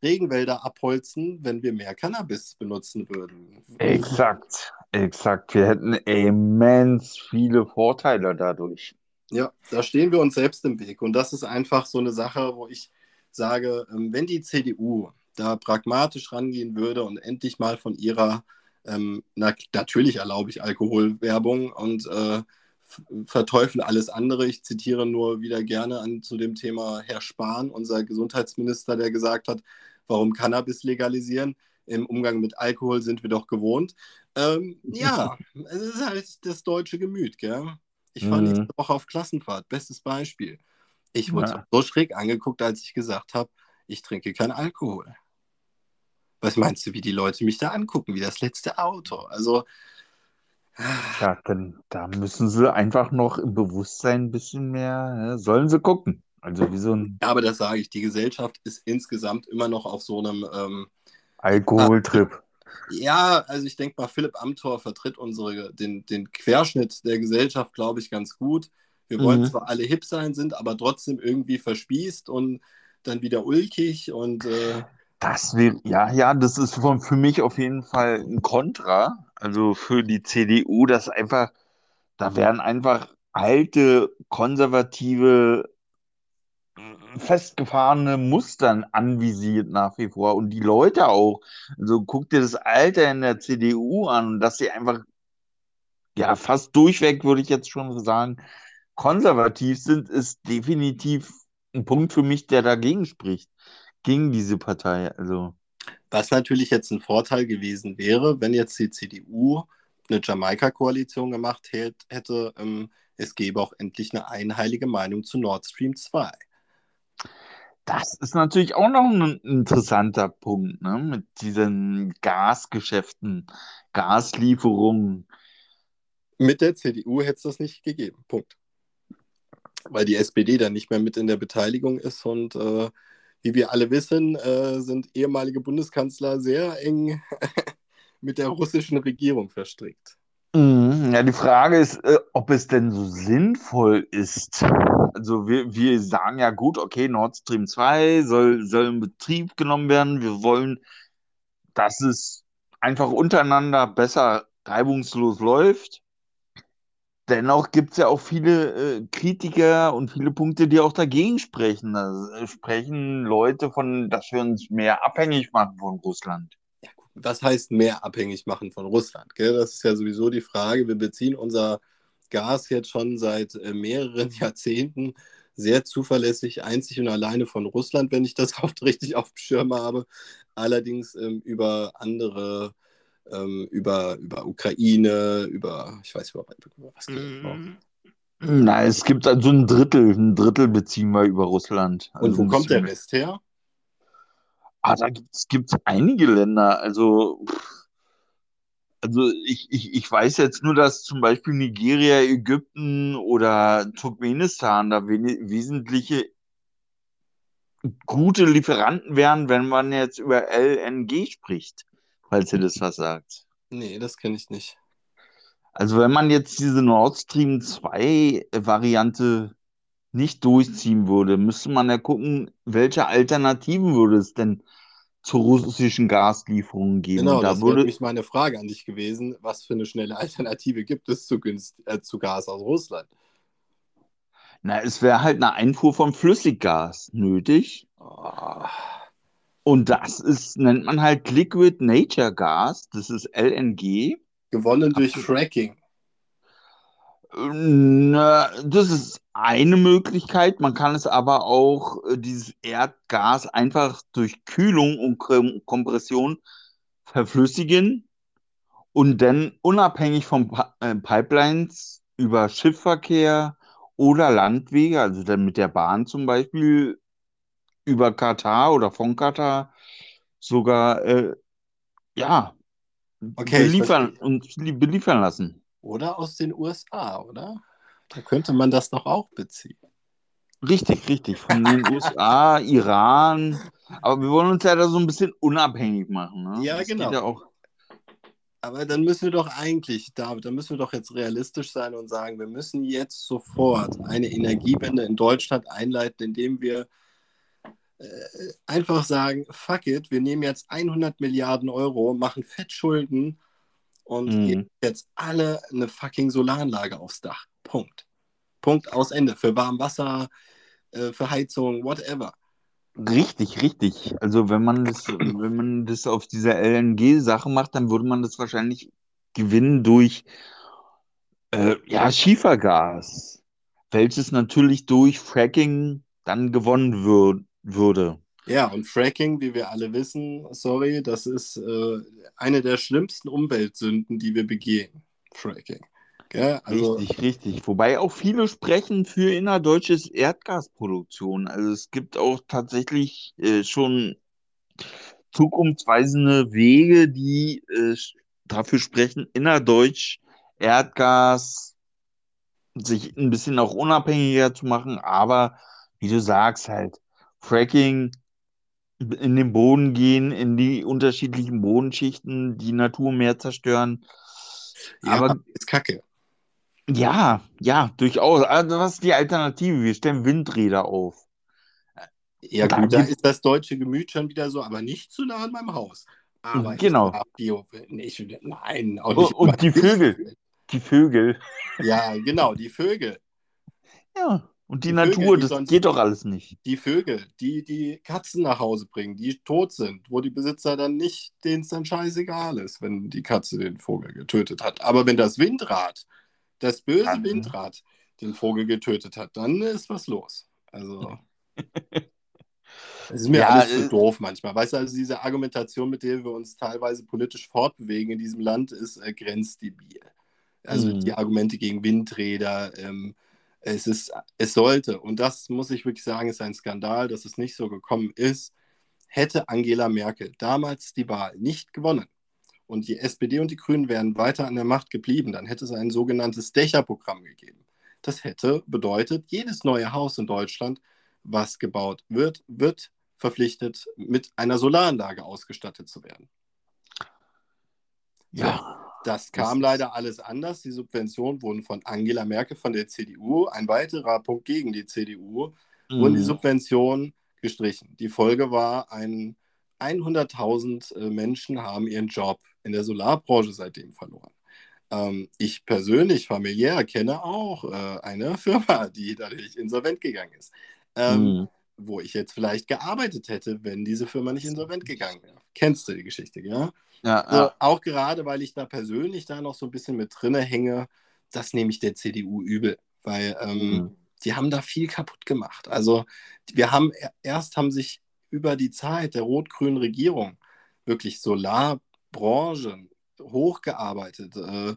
Regenwälder abholzen, wenn wir mehr Cannabis benutzen würden. Exakt, exakt. Wir hätten immens viele Vorteile dadurch. Ja, da stehen wir uns selbst im Weg. Und das ist einfach so eine Sache, wo ich sage, ähm, wenn die CDU da pragmatisch rangehen würde und endlich mal von ihrer, ähm, na, natürlich erlaube ich Alkoholwerbung und äh, verteufeln alles andere. Ich zitiere nur wieder gerne an, zu dem Thema Herr Spahn, unser Gesundheitsminister, der gesagt hat, warum Cannabis legalisieren? Im Umgang mit Alkohol sind wir doch gewohnt. Ähm, ja, es ist halt das deutsche Gemüt, gell? Ich war mhm. nächste Woche auf Klassenfahrt, bestes Beispiel. Ich wurde ja. so schräg angeguckt, als ich gesagt habe, ich trinke keinen Alkohol. Was meinst du, wie die Leute mich da angucken, wie das letzte Auto? Also. Ja, dann da müssen sie einfach noch im Bewusstsein ein bisschen mehr, ja, sollen sie gucken. Also wie so ein. Ja, aber das sage ich, die Gesellschaft ist insgesamt immer noch auf so einem ähm, Alkoholtrip. Ja, also ich denke mal, Philipp Amthor vertritt unsere, den, den Querschnitt der Gesellschaft, glaube ich, ganz gut. Wir wollen mhm. zwar alle hip sein, sind aber trotzdem irgendwie verspießt und dann wieder ulkig und. Äh, das wäre, ja, ja, das ist von, für mich auf jeden Fall ein Kontra. Also für die CDU, dass einfach, da werden einfach alte, konservative festgefahrene Mustern anvisiert nach wie vor und die Leute auch. Also guck dir das Alter in der CDU an, dass sie einfach, ja, fast durchweg, würde ich jetzt schon sagen, konservativ sind, ist definitiv ein Punkt für mich, der dagegen spricht, gegen diese Partei. Also. Was natürlich jetzt ein Vorteil gewesen wäre, wenn jetzt die CDU eine Jamaika-Koalition gemacht hätte, ähm, es gäbe auch endlich eine einheilige Meinung zu Nord Stream 2. Das ist natürlich auch noch ein interessanter Punkt, ne? Mit diesen Gasgeschäften, Gaslieferungen. Mit der CDU hätte es das nicht gegeben. Punkt. Weil die SPD dann nicht mehr mit in der Beteiligung ist und äh, wie wir alle wissen, äh, sind ehemalige Bundeskanzler sehr eng mit der russischen Regierung verstrickt. Mhm. Ja, die Frage ist, äh, ob es denn so sinnvoll ist. Also wir, wir sagen ja gut, okay, Nord Stream 2 soll, soll in Betrieb genommen werden. Wir wollen, dass es einfach untereinander besser reibungslos läuft. Dennoch gibt es ja auch viele äh, Kritiker und viele Punkte, die auch dagegen sprechen. Da sprechen Leute von, dass wir uns mehr abhängig machen von Russland was heißt mehr abhängig machen von Russland? Gell? Das ist ja sowieso die Frage. Wir beziehen unser Gas jetzt schon seit äh, mehreren Jahrzehnten sehr zuverlässig, einzig und alleine von Russland, wenn ich das auch richtig auf dem Schirm habe. Allerdings ähm, über andere, ähm, über, über Ukraine, über, ich weiß überhaupt nicht, über was mm. Nein, es gibt also ein Drittel, ein Drittel beziehen wir über Russland. Also und wo kommt der Rest her? Ah, da gibt es einige Länder. Also, also ich, ich, ich weiß jetzt nur, dass zum Beispiel Nigeria, Ägypten oder Turkmenistan da we wesentliche gute Lieferanten wären, wenn man jetzt über LNG spricht, falls ihr das was sagt. Nee, das kenne ich nicht. Also wenn man jetzt diese Nord Stream 2 Variante nicht durchziehen würde, müsste man ja gucken, welche Alternativen würde es denn zu russischen Gaslieferungen geben. Genau, da das würde mich meine Frage an dich gewesen. Was für eine schnelle Alternative gibt es zu, Günst, äh, zu Gas aus Russland? Na, es wäre halt eine Einfuhr von Flüssiggas nötig. Oh. Und das ist, nennt man halt Liquid Nature Gas. Das ist LNG. Gewonnen durch Fracking. Na, das ist eine Möglichkeit. Man kann es aber auch, äh, dieses Erdgas, einfach durch Kühlung und Kompression verflüssigen und dann unabhängig von äh, Pipelines über Schiffverkehr oder Landwege, also dann mit der Bahn zum Beispiel, über Katar oder von Katar sogar, äh, ja, okay, beliefern, uns beliefern lassen. Oder aus den USA, oder? Da könnte man das doch auch beziehen. Richtig, richtig. Von den USA, Iran. Aber wir wollen uns ja da so ein bisschen unabhängig machen. Ne? Ja, das genau. Ja. Aber dann müssen wir doch eigentlich, David, dann müssen wir doch jetzt realistisch sein und sagen, wir müssen jetzt sofort eine Energiewende in Deutschland einleiten, indem wir äh, einfach sagen, fuck it, wir nehmen jetzt 100 Milliarden Euro, machen Fettschulden und mhm. jetzt alle eine fucking Solaranlage aufs Dach. Punkt. Punkt aus Ende. Für Warmwasser, äh, für Heizung, whatever. Richtig, richtig. Also wenn man das, wenn man das auf dieser LNG-Sache macht, dann würde man das wahrscheinlich gewinnen durch äh, ja, Schiefergas, welches natürlich durch Fracking dann gewonnen wür würde. Ja, und Fracking, wie wir alle wissen, sorry, das ist äh, eine der schlimmsten Umweltsünden, die wir begehen. Fracking. Gell? Also, richtig, richtig. Wobei auch viele sprechen für innerdeutsches Erdgasproduktion. Also es gibt auch tatsächlich äh, schon zukunftsweisende Wege, die äh, dafür sprechen, innerdeutsch Erdgas sich ein bisschen auch unabhängiger zu machen. Aber wie du sagst, halt, Fracking in den Boden gehen, in die unterschiedlichen Bodenschichten, die Natur mehr zerstören. Ja, aber ist kacke. Ja, ja, durchaus. Also, was ist die Alternative? Wir stellen Windräder auf. Ja, gut, da ist das deutsche Gemüt schon wieder so, aber nicht zu nah an meinem Haus. Aber genau. Bio, nicht, nein, auch nicht. Und, und die Vögel. Die Vögel. Ja, genau, die Vögel. Ja. Und die, die Natur, Vögel, das geht doch alles nicht. Die Vögel, die die Katzen nach Hause bringen, die tot sind, wo die Besitzer dann nicht, denen es dann scheißegal ist, wenn die Katze den Vogel getötet hat. Aber wenn das Windrad, das böse ja. Windrad, den Vogel getötet hat, dann ist was los. Also. Es ist mir ja, alles zu so doof manchmal. Weißt du, also diese Argumentation, mit der wir uns teilweise politisch fortbewegen in diesem Land, ist äh, grenzdebil. Also mhm. die Argumente gegen Windräder, ähm, es, ist, es sollte, und das muss ich wirklich sagen, ist ein Skandal, dass es nicht so gekommen ist, hätte Angela Merkel damals die Wahl nicht gewonnen und die SPD und die Grünen wären weiter an der Macht geblieben, dann hätte es ein sogenanntes Dächerprogramm gegeben. Das hätte bedeutet, jedes neue Haus in Deutschland, was gebaut wird, wird verpflichtet, mit einer Solaranlage ausgestattet zu werden. Ja. Das kam leider alles anders. Die Subventionen wurden von Angela Merkel von der CDU, ein weiterer Punkt gegen die CDU, mhm. wurden die mhm. Subventionen gestrichen. Die Folge war, 100.000 äh, Menschen haben ihren Job in der Solarbranche seitdem verloren. Ähm, ich persönlich, familiär, kenne auch äh, eine Firma, die dadurch insolvent gegangen ist. Ähm, mhm. Wo ich jetzt vielleicht gearbeitet hätte, wenn diese Firma nicht insolvent gegangen wäre. Kennst du die Geschichte, ja? Ja, so, ja. Auch gerade, weil ich da persönlich da noch so ein bisschen mit drinne hänge, das nehme ich der CDU übel, weil ähm, mhm. die haben da viel kaputt gemacht. Also wir haben erst haben sich über die Zeit der rot-grünen Regierung wirklich Solarbranchen hochgearbeitet. Äh,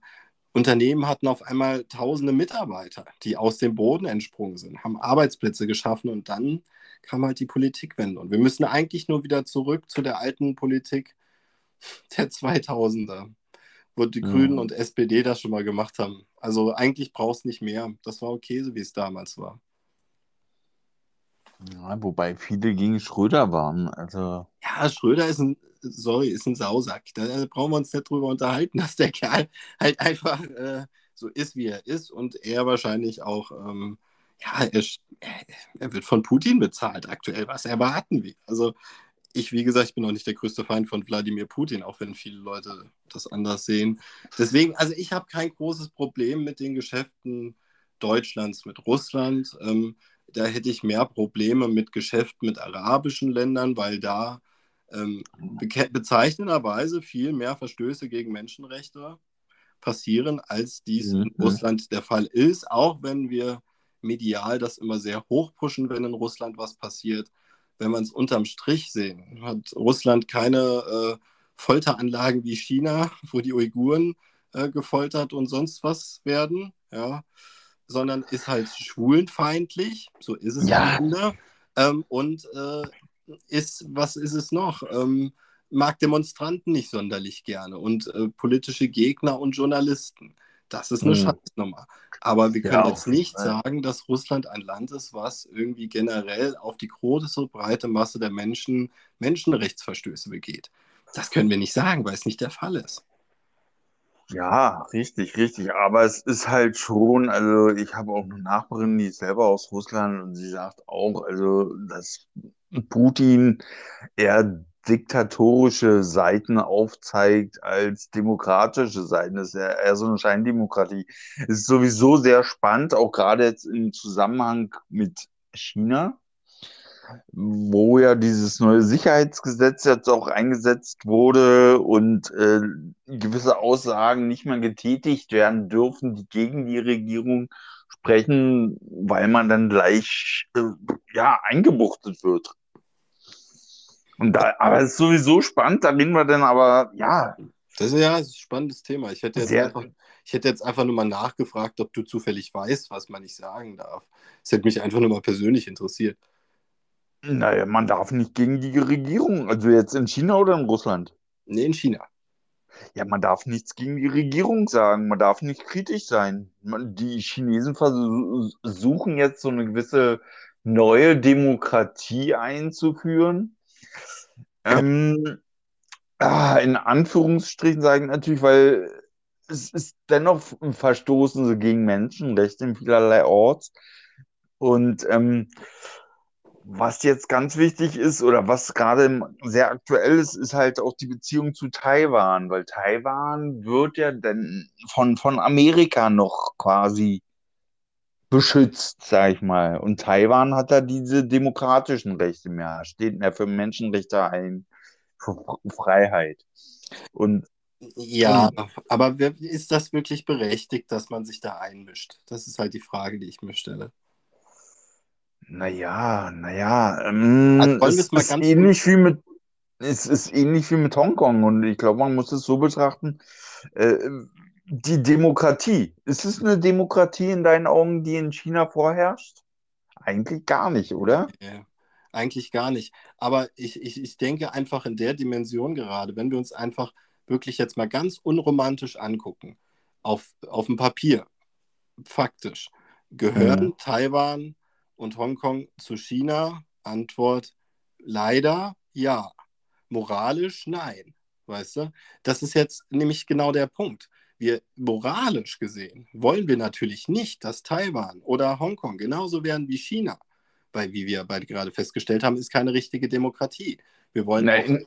Unternehmen hatten auf einmal tausende Mitarbeiter, die aus dem Boden entsprungen sind, haben Arbeitsplätze geschaffen und dann kam halt die Politikwende. Und wir müssen eigentlich nur wieder zurück zu der alten Politik, der 2000er, wo die ja. Grünen und SPD das schon mal gemacht haben. Also eigentlich brauchst du nicht mehr. Das war okay, so wie es damals war. Ja, wobei viele gegen Schröder waren. Also... Ja, Schröder ist ein, sorry, ist ein Sausack. Da brauchen wir uns nicht drüber unterhalten, dass der Kerl halt einfach äh, so ist, wie er ist und er wahrscheinlich auch ähm, ja, er, er wird von Putin bezahlt aktuell. Was erwarten wir? Also ich, wie gesagt, ich bin auch nicht der größte Feind von Wladimir Putin, auch wenn viele Leute das anders sehen. Deswegen, also ich habe kein großes Problem mit den Geschäften Deutschlands mit Russland. Ähm, da hätte ich mehr Probleme mit Geschäften mit arabischen Ländern, weil da ähm, be bezeichnenderweise viel mehr Verstöße gegen Menschenrechte passieren, als dies mhm. in Russland der Fall ist, auch wenn wir medial das immer sehr hoch pushen, wenn in Russland was passiert. Wenn man es unterm Strich sehen, hat Russland keine äh, Folteranlagen wie China, wo die Uiguren äh, gefoltert und sonst was werden, ja, sondern ist halt schwulenfeindlich, so ist es ja. am Ende. Ähm, und äh, ist, was ist es noch? Ähm, mag Demonstranten nicht sonderlich gerne und äh, politische Gegner und Journalisten. Das ist eine hm. Scheißnummer. Aber wir können ja, jetzt nicht Fall. sagen, dass Russland ein Land ist, was irgendwie generell auf die große breite Masse der Menschen Menschenrechtsverstöße begeht. Das können wir nicht sagen, weil es nicht der Fall ist. Ja, richtig, richtig. Aber es ist halt schon, also ich habe auch eine Nachbarin, die ist selber aus Russland und sie sagt auch, also dass Putin eher diktatorische Seiten aufzeigt als demokratische Seiten. Das ist ja eher so eine Scheindemokratie. Es ist sowieso sehr spannend, auch gerade jetzt im Zusammenhang mit China, wo ja dieses neue Sicherheitsgesetz jetzt auch eingesetzt wurde und äh, gewisse Aussagen nicht mehr getätigt werden dürfen, die gegen die Regierung sprechen, weil man dann gleich äh, ja eingebuchtet wird. Und da, aber es ist sowieso spannend, da reden wir dann aber, ja. Das ist ja ein spannendes Thema. Ich hätte, jetzt einfach, ich hätte jetzt einfach nur mal nachgefragt, ob du zufällig weißt, was man nicht sagen darf. Es hätte mich einfach nur mal persönlich interessiert. Naja, man darf nicht gegen die Regierung, also jetzt in China oder in Russland? Nee, in China. Ja, man darf nichts gegen die Regierung sagen, man darf nicht kritisch sein. Man, die Chinesen versuchen jetzt so eine gewisse neue Demokratie einzuführen ähm, ah, in Anführungsstrichen sagen natürlich, weil es ist dennoch verstoßen sie gegen Menschenrechte in vielerlei Ort. Und ähm, was jetzt ganz wichtig ist oder was gerade sehr aktuell ist, ist halt auch die Beziehung zu Taiwan, weil Taiwan wird ja dann von, von Amerika noch quasi beschützt, sag ich mal. Und Taiwan hat da diese demokratischen Rechte mehr, steht mehr für Menschenrechte ein, für Freiheit. Und ja, und, aber ist das wirklich berechtigt, dass man sich da einmischt? Das ist halt die Frage, die ich mir stelle. Naja, naja, ähm, also es ist ähnlich wie mit es ist ähnlich wie mit Hongkong und ich glaube, man muss es so betrachten, äh, die Demokratie. Ist es eine Demokratie in deinen Augen, die in China vorherrscht? Eigentlich gar nicht, oder? Ja, eigentlich gar nicht. Aber ich, ich, ich denke einfach in der Dimension gerade, wenn wir uns einfach wirklich jetzt mal ganz unromantisch angucken, auf, auf dem Papier, faktisch, gehören mhm. Taiwan und Hongkong zu China? Antwort leider ja. Moralisch nein. Weißt du? Das ist jetzt nämlich genau der Punkt wir moralisch gesehen wollen wir natürlich nicht, dass Taiwan oder Hongkong genauso werden wie China, weil, wie wir beide gerade festgestellt haben, ist keine richtige Demokratie. Wir wollen Na, auch, in,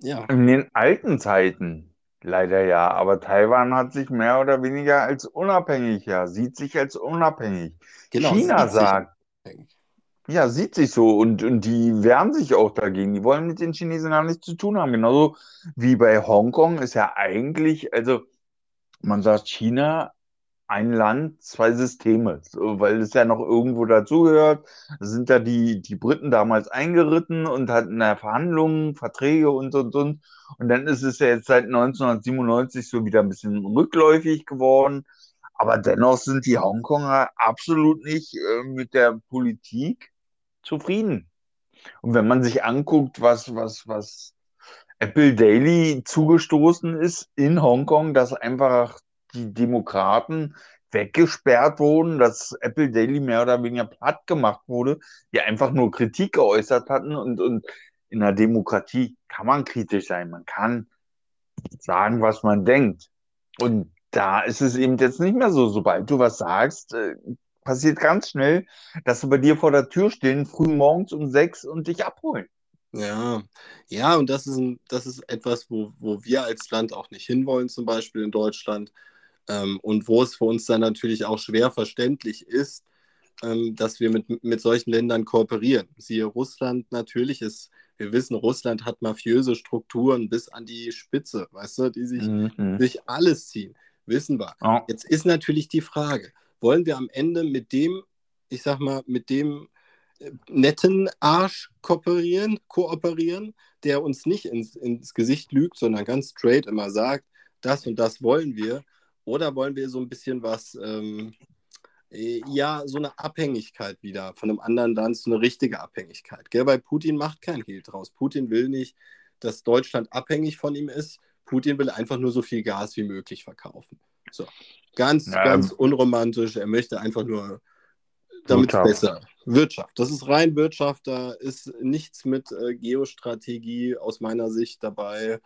ja. in den alten Zeiten leider ja, aber Taiwan hat sich mehr oder weniger als unabhängig, ja, sieht sich als unabhängig. Genau, China sagt, ja, sieht sich so und, und die wehren sich auch dagegen. Die wollen mit den Chinesen gar nichts zu tun haben. Genauso wie bei Hongkong ist ja eigentlich, also man sagt China, ein Land, zwei Systeme, weil es ja noch irgendwo dazugehört. Sind da die, die Briten damals eingeritten und hatten da Verhandlungen, Verträge und und und. Und dann ist es ja jetzt seit 1997 so wieder ein bisschen rückläufig geworden. Aber dennoch sind die Hongkonger absolut nicht äh, mit der Politik zufrieden. Und wenn man sich anguckt, was, was, was Apple Daily zugestoßen ist in Hongkong, dass einfach die Demokraten weggesperrt wurden, dass Apple Daily mehr oder weniger platt gemacht wurde, die einfach nur Kritik geäußert hatten und, und in einer Demokratie kann man kritisch sein, man kann sagen, was man denkt. Und da ist es eben jetzt nicht mehr so, sobald du was sagst, äh, passiert ganz schnell, dass sie bei dir vor der Tür stehen, früh morgens um sechs und dich abholen. Ja, ja, und das ist, ein, das ist etwas, wo, wo wir als Land auch nicht hinwollen, zum Beispiel in Deutschland. Ähm, und wo es für uns dann natürlich auch schwer verständlich ist, ähm, dass wir mit, mit solchen Ländern kooperieren. Siehe Russland natürlich ist, wir wissen, Russland hat mafiöse Strukturen bis an die Spitze, weißt du, die sich mhm. durch alles ziehen. Wissen wir. Oh. Jetzt ist natürlich die Frage, wollen wir am Ende mit dem, ich sag mal, mit dem netten Arsch kooperieren, kooperieren, der uns nicht ins, ins Gesicht lügt, sondern ganz straight immer sagt, das und das wollen wir. Oder wollen wir so ein bisschen was, ähm, äh, ja, so eine Abhängigkeit wieder von einem anderen Land, so eine richtige Abhängigkeit. Gell? Weil Putin macht kein Hehl draus. Putin will nicht, dass Deutschland abhängig von ihm ist. Putin will einfach nur so viel Gas wie möglich verkaufen. So. Ganz, ja, ganz unromantisch. Er möchte einfach nur, damit es besser. Wirtschaft. Das ist rein Wirtschaft. Da ist nichts mit äh, Geostrategie aus meiner Sicht dabei.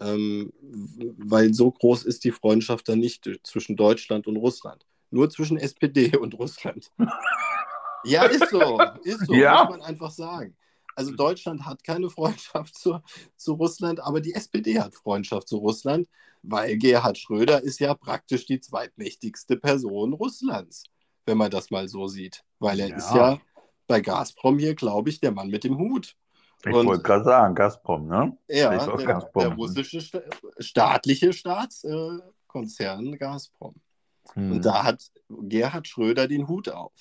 Ähm, weil so groß ist die Freundschaft dann nicht zwischen Deutschland und Russland. Nur zwischen SPD und Russland. ja, ist so. Ist so, ja. muss man einfach sagen. Also Deutschland hat keine Freundschaft zu, zu Russland, aber die SPD hat Freundschaft zu Russland, weil Gerhard Schröder ist ja praktisch die zweitmächtigste Person Russlands, wenn man das mal so sieht. Weil er ja. ist ja bei Gazprom hier, glaube ich, der Mann mit dem Hut. Ich wollte gerade sagen, Gazprom, ne? Ja, der, Gazprom. der, russische sta staatliche Staatskonzern äh, Gazprom. Hm. Und da hat Gerhard Schröder den Hut auf.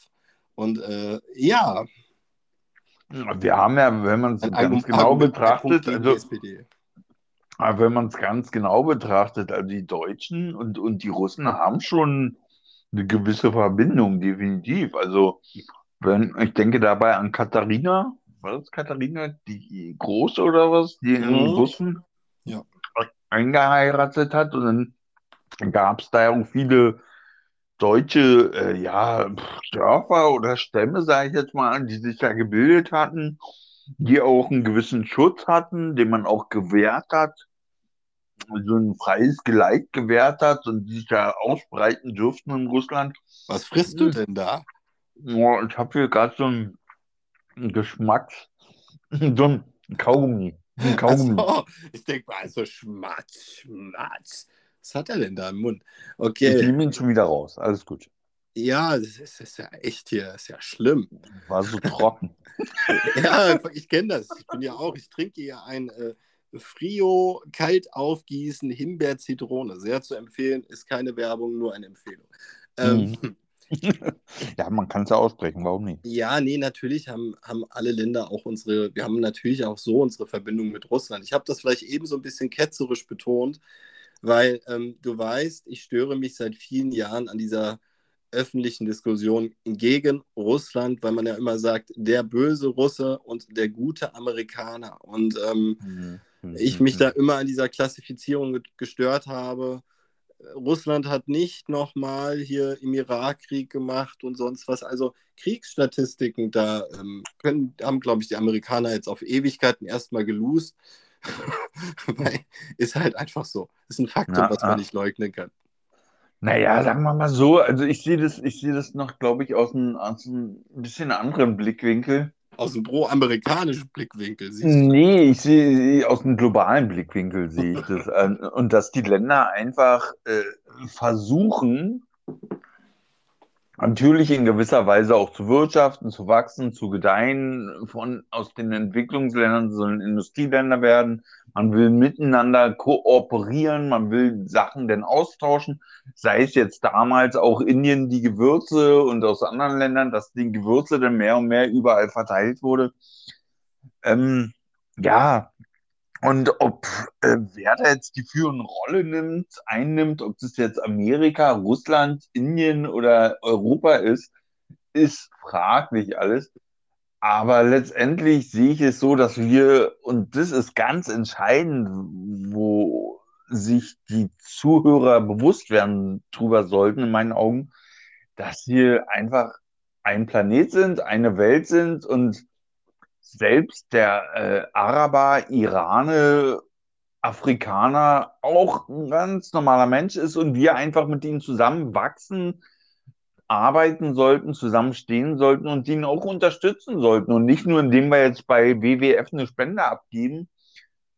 Und äh, ja, wir haben ja, wenn man es ganz genau betrachtet, also, wenn man es ganz genau betrachtet, also die Deutschen und, und die Russen haben schon eine gewisse Verbindung, definitiv. Also, wenn, ich denke dabei an Katharina, war das Katharina, die Große oder was, die in den Russen ja. eingeheiratet hat und dann gab es da ja auch viele deutsche äh, ja, Dörfer oder Stämme, sage ich jetzt mal, die sich da gebildet hatten, die auch einen gewissen Schutz hatten, den man auch gewährt hat, so ein freies Geleit gewährt hat und sich da ausbreiten dürften in Russland. Was frisst du hm. denn da? Ja, ich habe hier gerade so einen Geschmacks, so ein Kaugummi. Ein Kaugummi. So, ich denke mal, also Schmatz, Schmatz. Was hat er denn da im Mund? Okay. Ich nehme ihn schon wieder raus. Alles gut. Ja, das ist, das ist ja echt hier, das ist ja schlimm. War so trocken. ja, ich kenne das. Ich bin ja auch, ich trinke ja ein äh, Frio kalt aufgießen Himbeer-Zitrone. Sehr zu empfehlen, ist keine Werbung, nur eine Empfehlung. Ähm, mhm. ja, man kann es ja aussprechen, warum nicht? Ja, nee, natürlich haben, haben alle Länder auch unsere, wir haben natürlich auch so unsere Verbindung mit Russland. Ich habe das vielleicht eben so ein bisschen ketzerisch betont, weil ähm, du weißt, ich störe mich seit vielen Jahren an dieser öffentlichen Diskussion gegen Russland, weil man ja immer sagt, der böse Russe und der gute Amerikaner. Und ähm, mhm. Ich mich da immer an dieser Klassifizierung gestört habe. Russland hat nicht nochmal hier im Irakkrieg gemacht und sonst was. Also Kriegsstatistiken, da ähm, können, haben, glaube ich, die Amerikaner jetzt auf Ewigkeiten erstmal gelost. Weil ist halt einfach so. Ist ein Faktum, was man nicht leugnen kann. Naja, sagen wir mal so, also ich sehe das, ich sehe das noch, glaube ich, aus einem, aus einem bisschen anderen Blickwinkel. Aus einem pro-amerikanischen Blickwinkel siehst du? Nee, ich sehe aus einem globalen Blickwinkel sehe ich das. Und dass die Länder einfach äh, versuchen, natürlich in gewisser Weise auch zu wirtschaften, zu wachsen, zu gedeihen. Von, aus den Entwicklungsländern sollen Industrieländer werden. Man will miteinander kooperieren, man will Sachen denn austauschen. Sei es jetzt damals auch Indien die Gewürze und aus anderen Ländern, dass die Gewürze dann mehr und mehr überall verteilt wurde. Ähm, ja, und ob äh, wer da jetzt die führende Rolle nimmt, einnimmt, ob das jetzt Amerika, Russland, Indien oder Europa ist, ist fraglich alles. Aber letztendlich sehe ich es so, dass wir, und das ist ganz entscheidend, wo sich die Zuhörer bewusst werden drüber sollten, in meinen Augen, dass wir einfach ein Planet sind, eine Welt sind und selbst der äh, Araber, Iraner, Afrikaner auch ein ganz normaler Mensch ist und wir einfach mit ihnen zusammenwachsen, zusammenarbeiten sollten, zusammenstehen sollten und ihn auch unterstützen sollten. Und nicht nur, indem wir jetzt bei WWF eine Spende abgeben,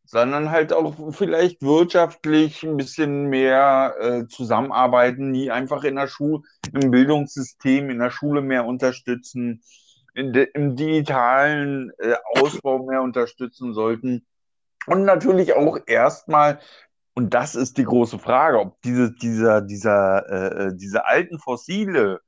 sondern halt auch vielleicht wirtschaftlich ein bisschen mehr äh, zusammenarbeiten, nie einfach in der Schule, im Bildungssystem, in der Schule mehr unterstützen, de, im digitalen äh, Ausbau mehr unterstützen sollten. Und natürlich auch erstmal, und das ist die große Frage, ob diese, dieser, dieser, äh, äh diese alten fossile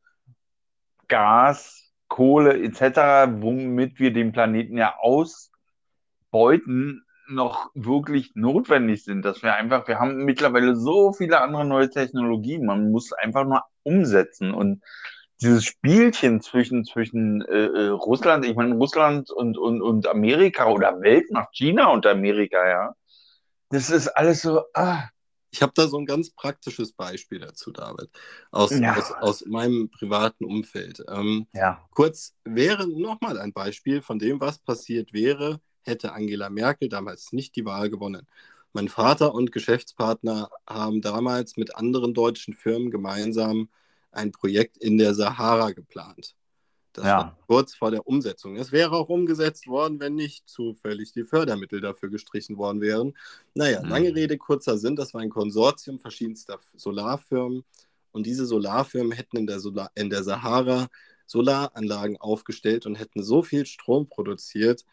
Gas, Kohle etc., womit wir den Planeten ja ausbeuten, noch wirklich notwendig sind, dass wir einfach, wir haben mittlerweile so viele andere neue Technologien, man muss einfach nur umsetzen und dieses Spielchen zwischen, zwischen äh, äh Russland, ich meine Russland und, und, und Amerika oder Welt nach China und Amerika, ja, das ist alles so, ah. Ich habe da so ein ganz praktisches Beispiel dazu, David, aus, ja. aus, aus meinem privaten Umfeld. Ähm, ja. Kurz wäre nochmal ein Beispiel von dem, was passiert wäre, hätte Angela Merkel damals nicht die Wahl gewonnen. Mein Vater und Geschäftspartner haben damals mit anderen deutschen Firmen gemeinsam ein Projekt in der Sahara geplant. Das ja. war kurz vor der Umsetzung. Es wäre auch umgesetzt worden, wenn nicht zufällig die Fördermittel dafür gestrichen worden wären. Naja, mhm. lange Rede, kurzer Sinn. Das war ein Konsortium verschiedenster Solarfirmen. Und diese Solarfirmen hätten in der, Solar in der Sahara Solaranlagen aufgestellt und hätten so viel Strom produziert,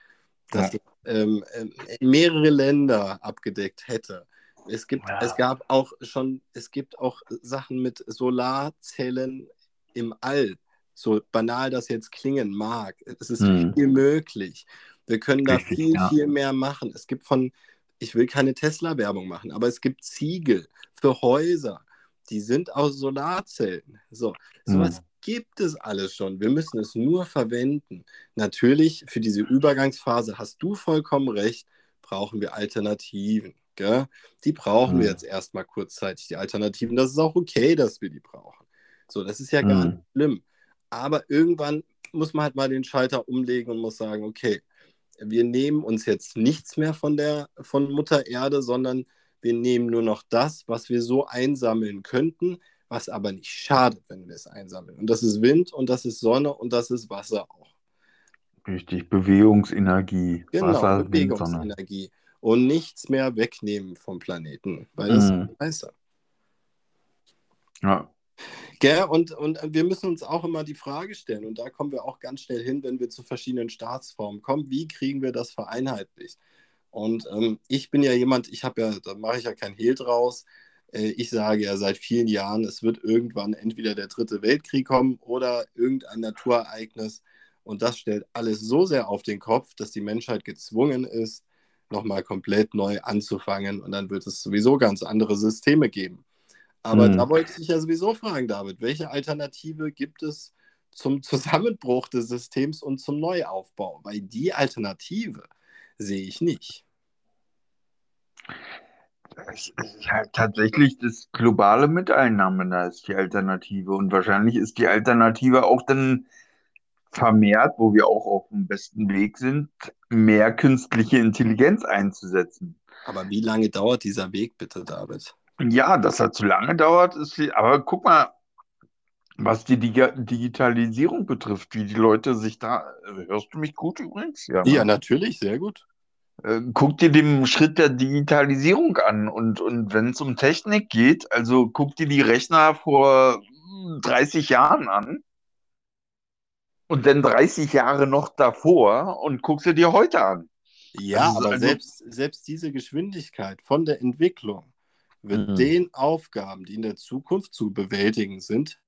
das ja. ähm, ähm, mehrere Länder abgedeckt hätte. Es, gibt, ja. es gab auch schon, es gibt auch Sachen mit Solarzellen im All. So banal das jetzt klingen mag. Es ist hm. viel möglich. Wir können da Richtig, viel, ja. viel mehr machen. Es gibt von, ich will keine Tesla-Werbung machen, aber es gibt Ziegel für Häuser, die sind aus Solarzellen. So, sowas hm gibt es alles schon. Wir müssen es nur verwenden. Natürlich, für diese Übergangsphase hast du vollkommen recht, brauchen wir Alternativen. Gell? Die brauchen mhm. wir jetzt erstmal kurzzeitig, die Alternativen. Das ist auch okay, dass wir die brauchen. So, das ist ja mhm. gar nicht schlimm. Aber irgendwann muss man halt mal den Schalter umlegen und muss sagen, okay, wir nehmen uns jetzt nichts mehr von der von Mutter Erde, sondern wir nehmen nur noch das, was wir so einsammeln könnten, was aber nicht schadet, wenn wir es einsammeln. Und das ist Wind und das ist Sonne und das ist Wasser auch. Richtig, Bewegungsenergie. Genau, Wasser, Bewegungsenergie. Und nichts mehr wegnehmen vom Planeten, weil das mm. ist scheiße. Ja. Gell? Und, und wir müssen uns auch immer die Frage stellen, und da kommen wir auch ganz schnell hin, wenn wir zu verschiedenen Staatsformen kommen, wie kriegen wir das vereinheitlicht? Und ähm, ich bin ja jemand, ich habe ja, da mache ich ja kein Hehl draus, äh, ich sage ja seit vielen Jahren, es wird irgendwann entweder der dritte Weltkrieg kommen oder irgendein Naturereignis. Und das stellt alles so sehr auf den Kopf, dass die Menschheit gezwungen ist, nochmal komplett neu anzufangen. Und dann wird es sowieso ganz andere Systeme geben. Aber hm. da wollte ich ja sowieso fragen, David, welche Alternative gibt es zum Zusammenbruch des Systems und zum Neuaufbau? Weil die Alternative sehe ich nicht. Es ist halt tatsächlich das globale Miteinander, da ist die Alternative. Und wahrscheinlich ist die Alternative auch dann vermehrt, wo wir auch auf dem besten Weg sind, mehr künstliche Intelligenz einzusetzen. Aber wie lange dauert dieser Weg bitte, David? Ja, dass er zu lange dauert, ist. Aber guck mal, was die Digitalisierung betrifft, wie die Leute sich da. Hörst du mich gut übrigens? Ja, ja natürlich, sehr gut. Äh, guck dir den Schritt der Digitalisierung an und, und wenn es um Technik geht, also guck dir die Rechner vor 30 Jahren an und dann 30 Jahre noch davor und guck sie dir heute an. Ja, also, aber also, selbst, selbst diese Geschwindigkeit von der Entwicklung wird mhm. den Aufgaben, die in der Zukunft zu bewältigen sind,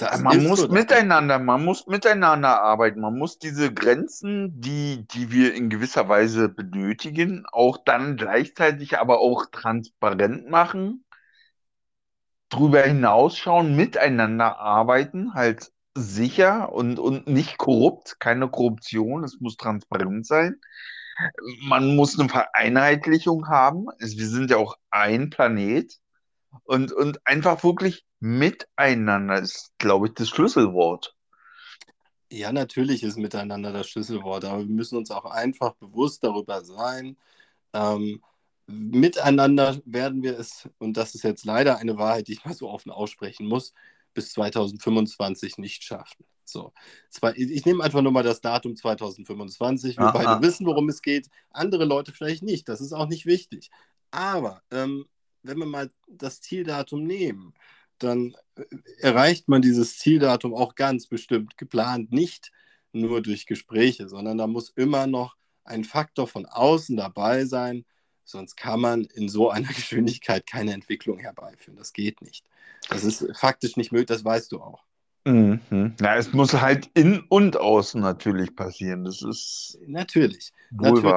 Das man muss so miteinander, man muss miteinander arbeiten. Man muss diese Grenzen, die, die wir in gewisser Weise benötigen, auch dann gleichzeitig aber auch transparent machen, drüber hinausschauen, miteinander arbeiten, halt sicher und, und nicht korrupt, keine Korruption, es muss transparent sein. Man muss eine Vereinheitlichung haben. Wir sind ja auch ein Planet. Und, und einfach wirklich miteinander ist, glaube ich, das Schlüsselwort. Ja, natürlich ist miteinander das Schlüsselwort, aber wir müssen uns auch einfach bewusst darüber sein, ähm, miteinander werden wir es, und das ist jetzt leider eine Wahrheit, die ich mal so offen aussprechen muss, bis 2025 nicht schaffen. So, ich nehme einfach nur mal das Datum 2025. Wir aha. beide wissen, worum es geht. Andere Leute vielleicht nicht. Das ist auch nicht wichtig. Aber ähm, wenn wir mal das Zieldatum nehmen, dann äh, erreicht man dieses Zieldatum auch ganz bestimmt geplant nicht nur durch Gespräche, sondern da muss immer noch ein Faktor von außen dabei sein, sonst kann man in so einer Geschwindigkeit keine Entwicklung herbeiführen. Das geht nicht. Das ist faktisch nicht möglich, das weißt du auch. Mhm. Ja, es muss halt in und außen natürlich passieren. Das ist natürlich. natürlich.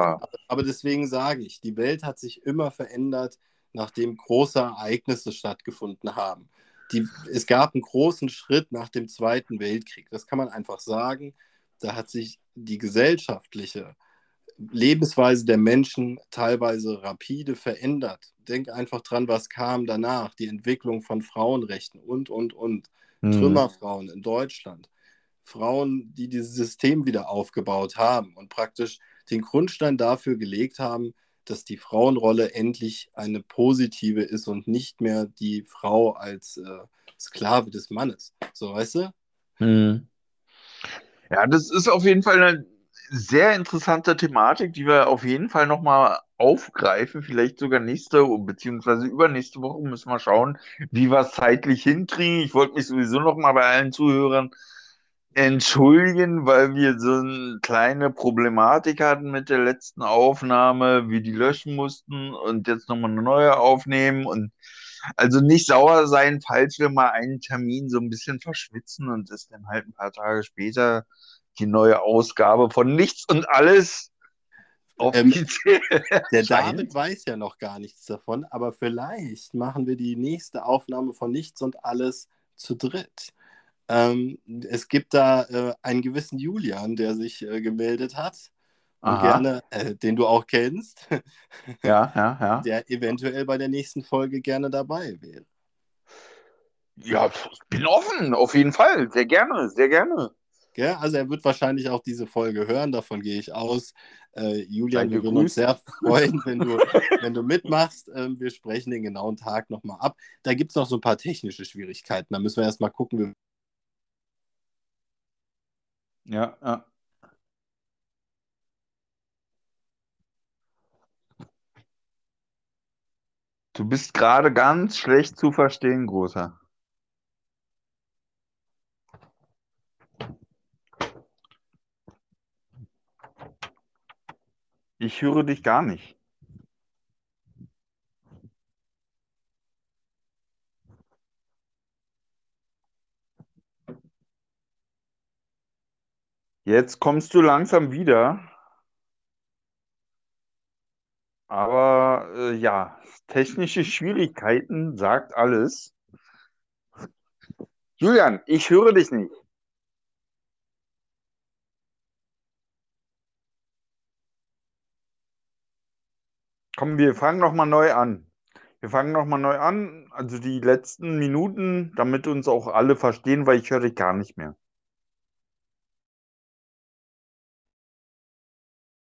Aber deswegen sage ich, die Welt hat sich immer verändert, nachdem große Ereignisse stattgefunden haben. Die, es gab einen großen Schritt nach dem Zweiten Weltkrieg. Das kann man einfach sagen. Da hat sich die gesellschaftliche Lebensweise der Menschen teilweise rapide verändert. Denk einfach dran, was kam danach, die Entwicklung von Frauenrechten und, und, und. Mhm. Trümmerfrauen in Deutschland. Frauen, die dieses System wieder aufgebaut haben und praktisch den Grundstein dafür gelegt haben, dass die Frauenrolle endlich eine positive ist und nicht mehr die Frau als äh, Sklave des Mannes. So, weißt du? Mhm. Ja, das ist auf jeden Fall eine sehr interessante Thematik, die wir auf jeden Fall nochmal aufgreifen, vielleicht sogar nächste beziehungsweise übernächste Woche müssen wir schauen, wie wir es zeitlich hinkriegen. Ich wollte mich sowieso nochmal bei allen Zuhörern entschuldigen, weil wir so eine kleine Problematik hatten mit der letzten Aufnahme, wir die löschen mussten und jetzt nochmal eine neue aufnehmen und also nicht sauer sein, falls wir mal einen Termin so ein bisschen verschwitzen und es dann halt ein paar Tage später die neue Ausgabe von Nichts und Alles ähm, der David weiß ja noch gar nichts davon, aber vielleicht machen wir die nächste Aufnahme von Nichts und Alles zu dritt. Ähm, es gibt da äh, einen gewissen Julian, der sich äh, gemeldet hat. Und gerne, äh, den du auch kennst. ja, ja, ja. Der eventuell bei der nächsten Folge gerne dabei wäre. Ja, ich bin offen, auf jeden Fall. Sehr gerne, sehr gerne. Gell? Also er wird wahrscheinlich auch diese Folge hören, davon gehe ich aus. Äh, Julian, wir würden uns sehr freuen, wenn du, wenn du mitmachst. Ähm, wir sprechen den genauen Tag nochmal ab. Da gibt es noch so ein paar technische Schwierigkeiten. Da müssen wir erstmal gucken. Ja, ja. Du bist gerade ganz schlecht zu verstehen, Großer. Ich höre dich gar nicht. Jetzt kommst du langsam wieder. Aber äh, ja, technische Schwierigkeiten sagt alles. Julian, ich höre dich nicht. Komm, wir fangen nochmal neu an. Wir fangen nochmal neu an, also die letzten Minuten, damit uns auch alle verstehen, weil ich höre dich gar nicht mehr.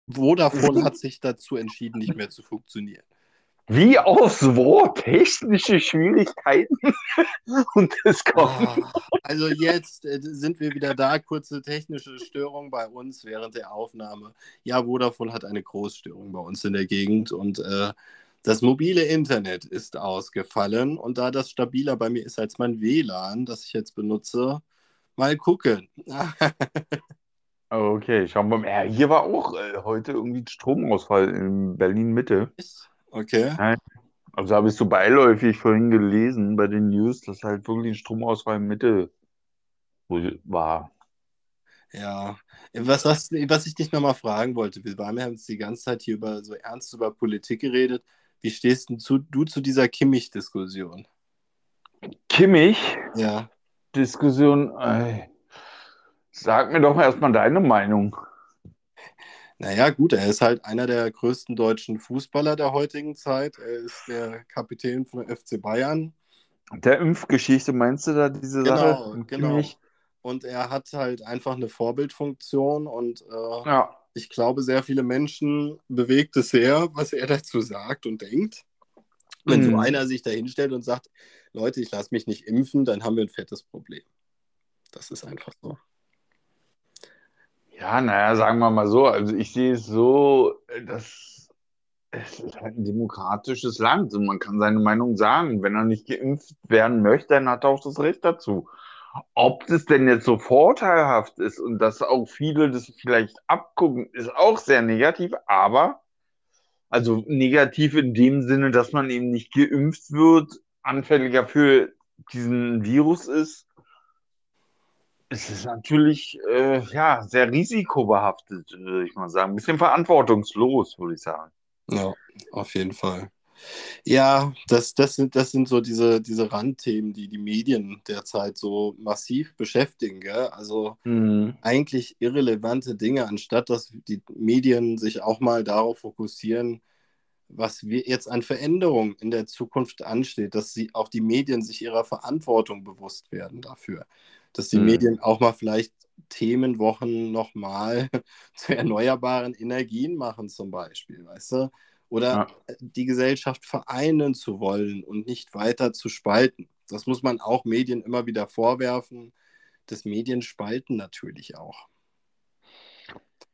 Vodafone hat sich dazu entschieden, nicht mehr zu funktionieren. Wie aus wo? Technische Schwierigkeiten und es kommt. Oh, also jetzt äh, sind wir wieder da. Kurze technische Störung bei uns während der Aufnahme. Ja, Vodafone hat eine Großstörung bei uns in der Gegend und äh, das mobile Internet ist ausgefallen. Und da das stabiler bei mir ist als mein WLAN, das ich jetzt benutze, mal gucken. okay, schauen wir mal. Hier war auch äh, heute irgendwie Stromausfall in Berlin Mitte. Ist Okay. Also habe ich so beiläufig vorhin gelesen bei den News, dass halt wirklich ein Stromausfall in Mitte war. Ja, was, was, was ich dich nochmal fragen wollte, wir waren ja jetzt die ganze Zeit hier über so ernst über Politik geredet. Wie stehst du zu, du zu dieser Kimmich-Diskussion? Kimmich? Ja. Diskussion, ey. sag mir doch erstmal deine Meinung. Naja, gut, er ist halt einer der größten deutschen Fußballer der heutigen Zeit. Er ist der Kapitän von der FC Bayern. Der Impfgeschichte, meinst du da diese genau, Sache? Genau. Und er hat halt einfach eine Vorbildfunktion und äh, ja. ich glaube, sehr viele Menschen bewegt es sehr, was er dazu sagt und denkt. Wenn mhm. so einer sich da hinstellt und sagt, Leute, ich lasse mich nicht impfen, dann haben wir ein fettes Problem. Das ist einfach so. Ja, naja, sagen wir mal so. Also ich sehe es so, dass es ist halt ein demokratisches Land und man kann seine Meinung sagen. Wenn er nicht geimpft werden möchte, dann hat er auch das Recht dazu. Ob das denn jetzt so vorteilhaft ist und dass auch viele das vielleicht abgucken, ist auch sehr negativ, aber also negativ in dem Sinne, dass man eben nicht geimpft wird, anfälliger für diesen Virus ist. Es ist natürlich äh, ja, sehr risikobehaftet, würde ich mal sagen. Ein bisschen verantwortungslos, würde ich sagen. Ja, auf jeden Fall. Ja, das, das, sind, das sind so diese, diese Randthemen, die die Medien derzeit so massiv beschäftigen. Gell? Also mhm. eigentlich irrelevante Dinge, anstatt dass die Medien sich auch mal darauf fokussieren, was wir jetzt an Veränderungen in der Zukunft ansteht, dass sie auch die Medien sich ihrer Verantwortung bewusst werden dafür. Dass die mhm. Medien auch mal vielleicht Themenwochen nochmal zu erneuerbaren Energien machen, zum Beispiel, weißt du? oder ja. die Gesellschaft vereinen zu wollen und nicht weiter zu spalten. Das muss man auch Medien immer wieder vorwerfen. Das Medien spalten natürlich auch.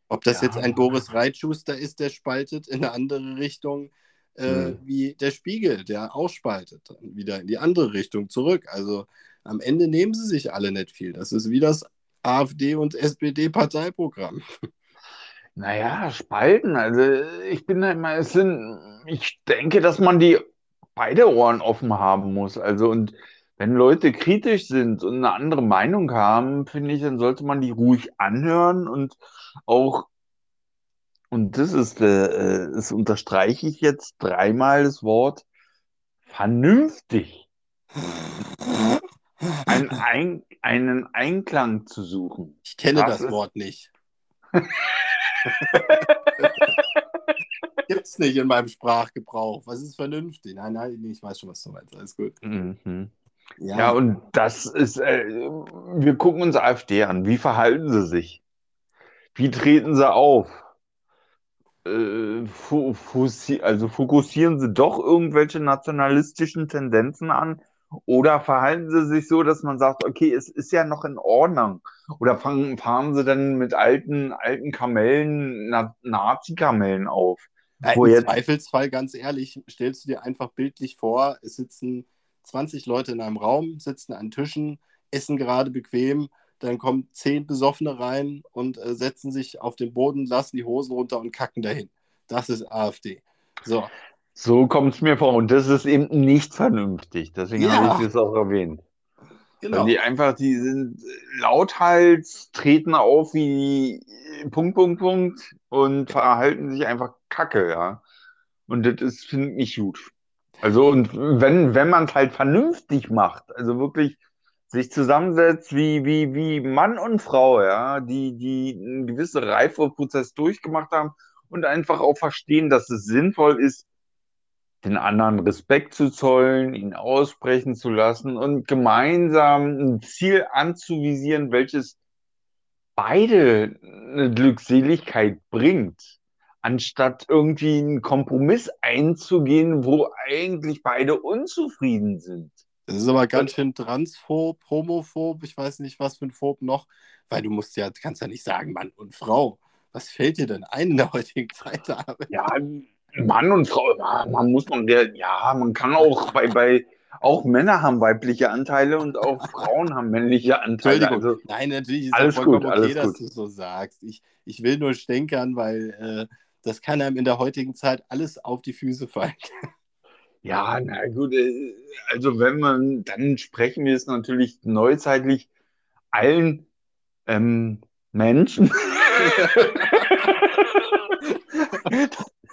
Ob das ja. jetzt ein Boris Reitschuster ist, der spaltet in eine andere Richtung, äh, mhm. wie der Spiegel, der auch spaltet, wieder in die andere Richtung zurück. Also am Ende nehmen sie sich alle nicht viel. Das ist wie das AfD- und SPD-Parteiprogramm. Naja, spalten. Also ich bin da immer, es sind, ich denke, dass man die beide Ohren offen haben muss. Also und wenn Leute kritisch sind und eine andere Meinung haben, finde ich, dann sollte man die ruhig anhören und auch, und das ist, äh, das unterstreiche ich jetzt dreimal das Wort, vernünftig. Ein, ein, einen Einklang zu suchen. Ich kenne das, das Wort nicht. Gibt es nicht in meinem Sprachgebrauch. Was ist vernünftig? Nein, nein, ich weiß schon, was du meinst. Alles gut. Mhm. Ja. ja, und das ist, äh, wir gucken uns AfD an. Wie verhalten sie sich? Wie treten sie auf? Äh, also fokussieren sie doch irgendwelche nationalistischen Tendenzen an oder verhalten sie sich so, dass man sagt, okay, es ist ja noch in Ordnung? Oder fangen, fahren sie dann mit alten, alten Kamellen, Na Nazi-Kamellen auf? Ja, Im jetzt... Zweifelsfall, ganz ehrlich, stellst du dir einfach bildlich vor, es sitzen 20 Leute in einem Raum, sitzen an Tischen, essen gerade bequem, dann kommen zehn Besoffene rein und äh, setzen sich auf den Boden, lassen die Hosen runter und kacken dahin. Das ist AfD. So, so kommt es mir vor. Und das ist eben nicht vernünftig. Deswegen ja. habe ich das auch erwähnt. Genau. Weil die einfach, die sind lauthals, treten auf wie Punkt, Punkt, Punkt und verhalten sich einfach kacke, ja. Und das ist, finde ich, nicht gut. Also, und wenn, wenn man es halt vernünftig macht, also wirklich sich zusammensetzt wie, wie, wie Mann und Frau, ja, die, die einen gewissen Reifeprozess durchgemacht haben und einfach auch verstehen, dass es sinnvoll ist, den anderen Respekt zu zollen, ihn aussprechen zu lassen und gemeinsam ein Ziel anzuvisieren, welches beide eine Glückseligkeit bringt, anstatt irgendwie einen Kompromiss einzugehen, wo eigentlich beide unzufrieden sind. Das ist aber ganz schön transphob, homophob, ich weiß nicht, was für ein Phob noch, weil du musst ja, kannst ja nicht sagen Mann und Frau. Was fällt dir denn ein in der heutigen Zeit? Ja, Mann und Frau, man muss man, ja, man kann auch bei, bei, auch Männer haben weibliche Anteile und auch Frauen haben männliche Anteile. Also, Nein, natürlich ist es vollkommen gut, okay, dass du so sagst. Ich, ich will nur stänkern, weil äh, das kann einem in der heutigen Zeit alles auf die Füße fallen. Ja, na gut, äh, also wenn man, dann sprechen wir es natürlich neuzeitlich allen ähm, Menschen.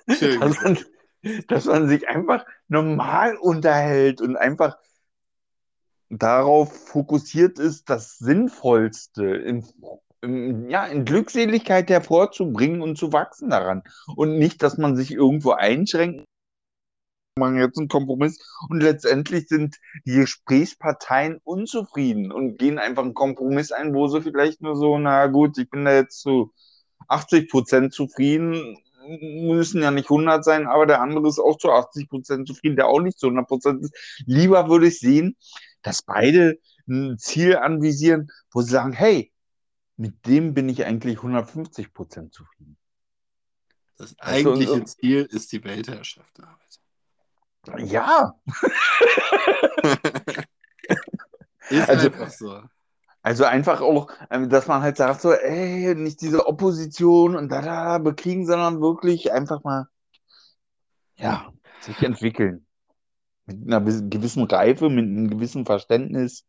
dass, man, dass man sich einfach normal unterhält und einfach darauf fokussiert ist, das Sinnvollste im, im, ja, in Glückseligkeit hervorzubringen und zu wachsen daran. Und nicht, dass man sich irgendwo einschränkt, machen jetzt einen Kompromiss und letztendlich sind die Gesprächsparteien unzufrieden und gehen einfach einen Kompromiss ein, wo sie vielleicht nur so, na gut, ich bin da jetzt zu 80% zufrieden, müssen ja nicht 100 sein, aber der andere ist auch zu 80% zufrieden, der auch nicht zu 100% ist. Lieber würde ich sehen, dass beide ein Ziel anvisieren, wo sie sagen, hey, mit dem bin ich eigentlich 150% zufrieden. Das eigentliche also, Ziel ist die Weltherrschaft, David. Ja. ist also, einfach so. Also einfach auch, ähm, dass man halt sagt, so, ey, nicht diese Opposition und da, da bekriegen, sondern wirklich einfach mal, ja, sich entwickeln. Mit einer gewissen Reife, mit einem gewissen Verständnis.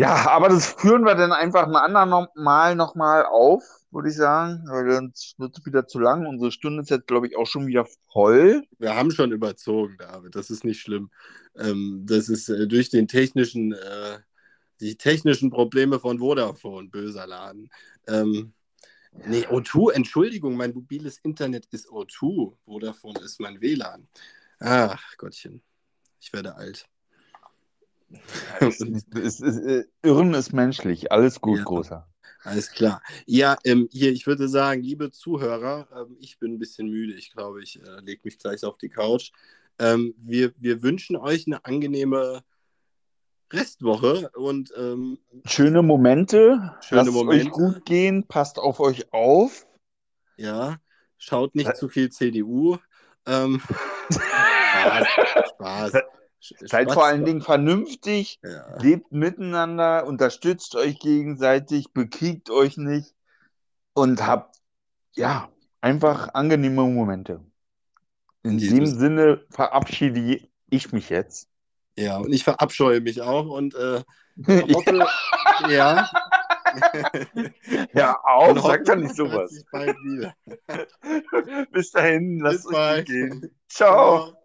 Ja, aber das führen wir dann einfach ein anderen Mal nochmal auf, würde ich sagen, weil sonst wird es wieder zu lang. Unsere Stunde ist jetzt, glaube ich, auch schon wieder voll. Wir haben schon überzogen, David, das ist nicht schlimm. Ähm, das ist äh, durch den technischen äh, die technischen Probleme von Vodafone, böser Laden. Ähm, nee, O2, Entschuldigung, mein mobiles Internet ist O2. Vodafone ist mein WLAN. Ach, Gottchen, ich werde alt. Es, es, es, äh, Irren ist menschlich, alles gut, ja, großer. Alles klar. Ja, ähm, hier, ich würde sagen, liebe Zuhörer, ähm, ich bin ein bisschen müde. Ich glaube, ich äh, lege mich gleich auf die Couch. Ähm, wir, wir wünschen euch eine angenehme Restwoche und ähm, schöne Momente. Schöne Lasst Momente. euch gut gehen, passt auf euch auf. Ja, schaut nicht Ä zu viel CDU. Ähm, Spaß, Spaß. Seid vor allen Dingen vernünftig, ja. lebt miteinander, unterstützt euch gegenseitig, bekriegt euch nicht und habt ja einfach angenehme Momente. In diesem Sinne verabschiede ich mich jetzt. Ja, und ich verabscheue mich auch und äh, hoffe, ja. ja, auch, sag doch nicht sowas. Bis dahin, lasst Bis euch gehen. Ciao. Ciao.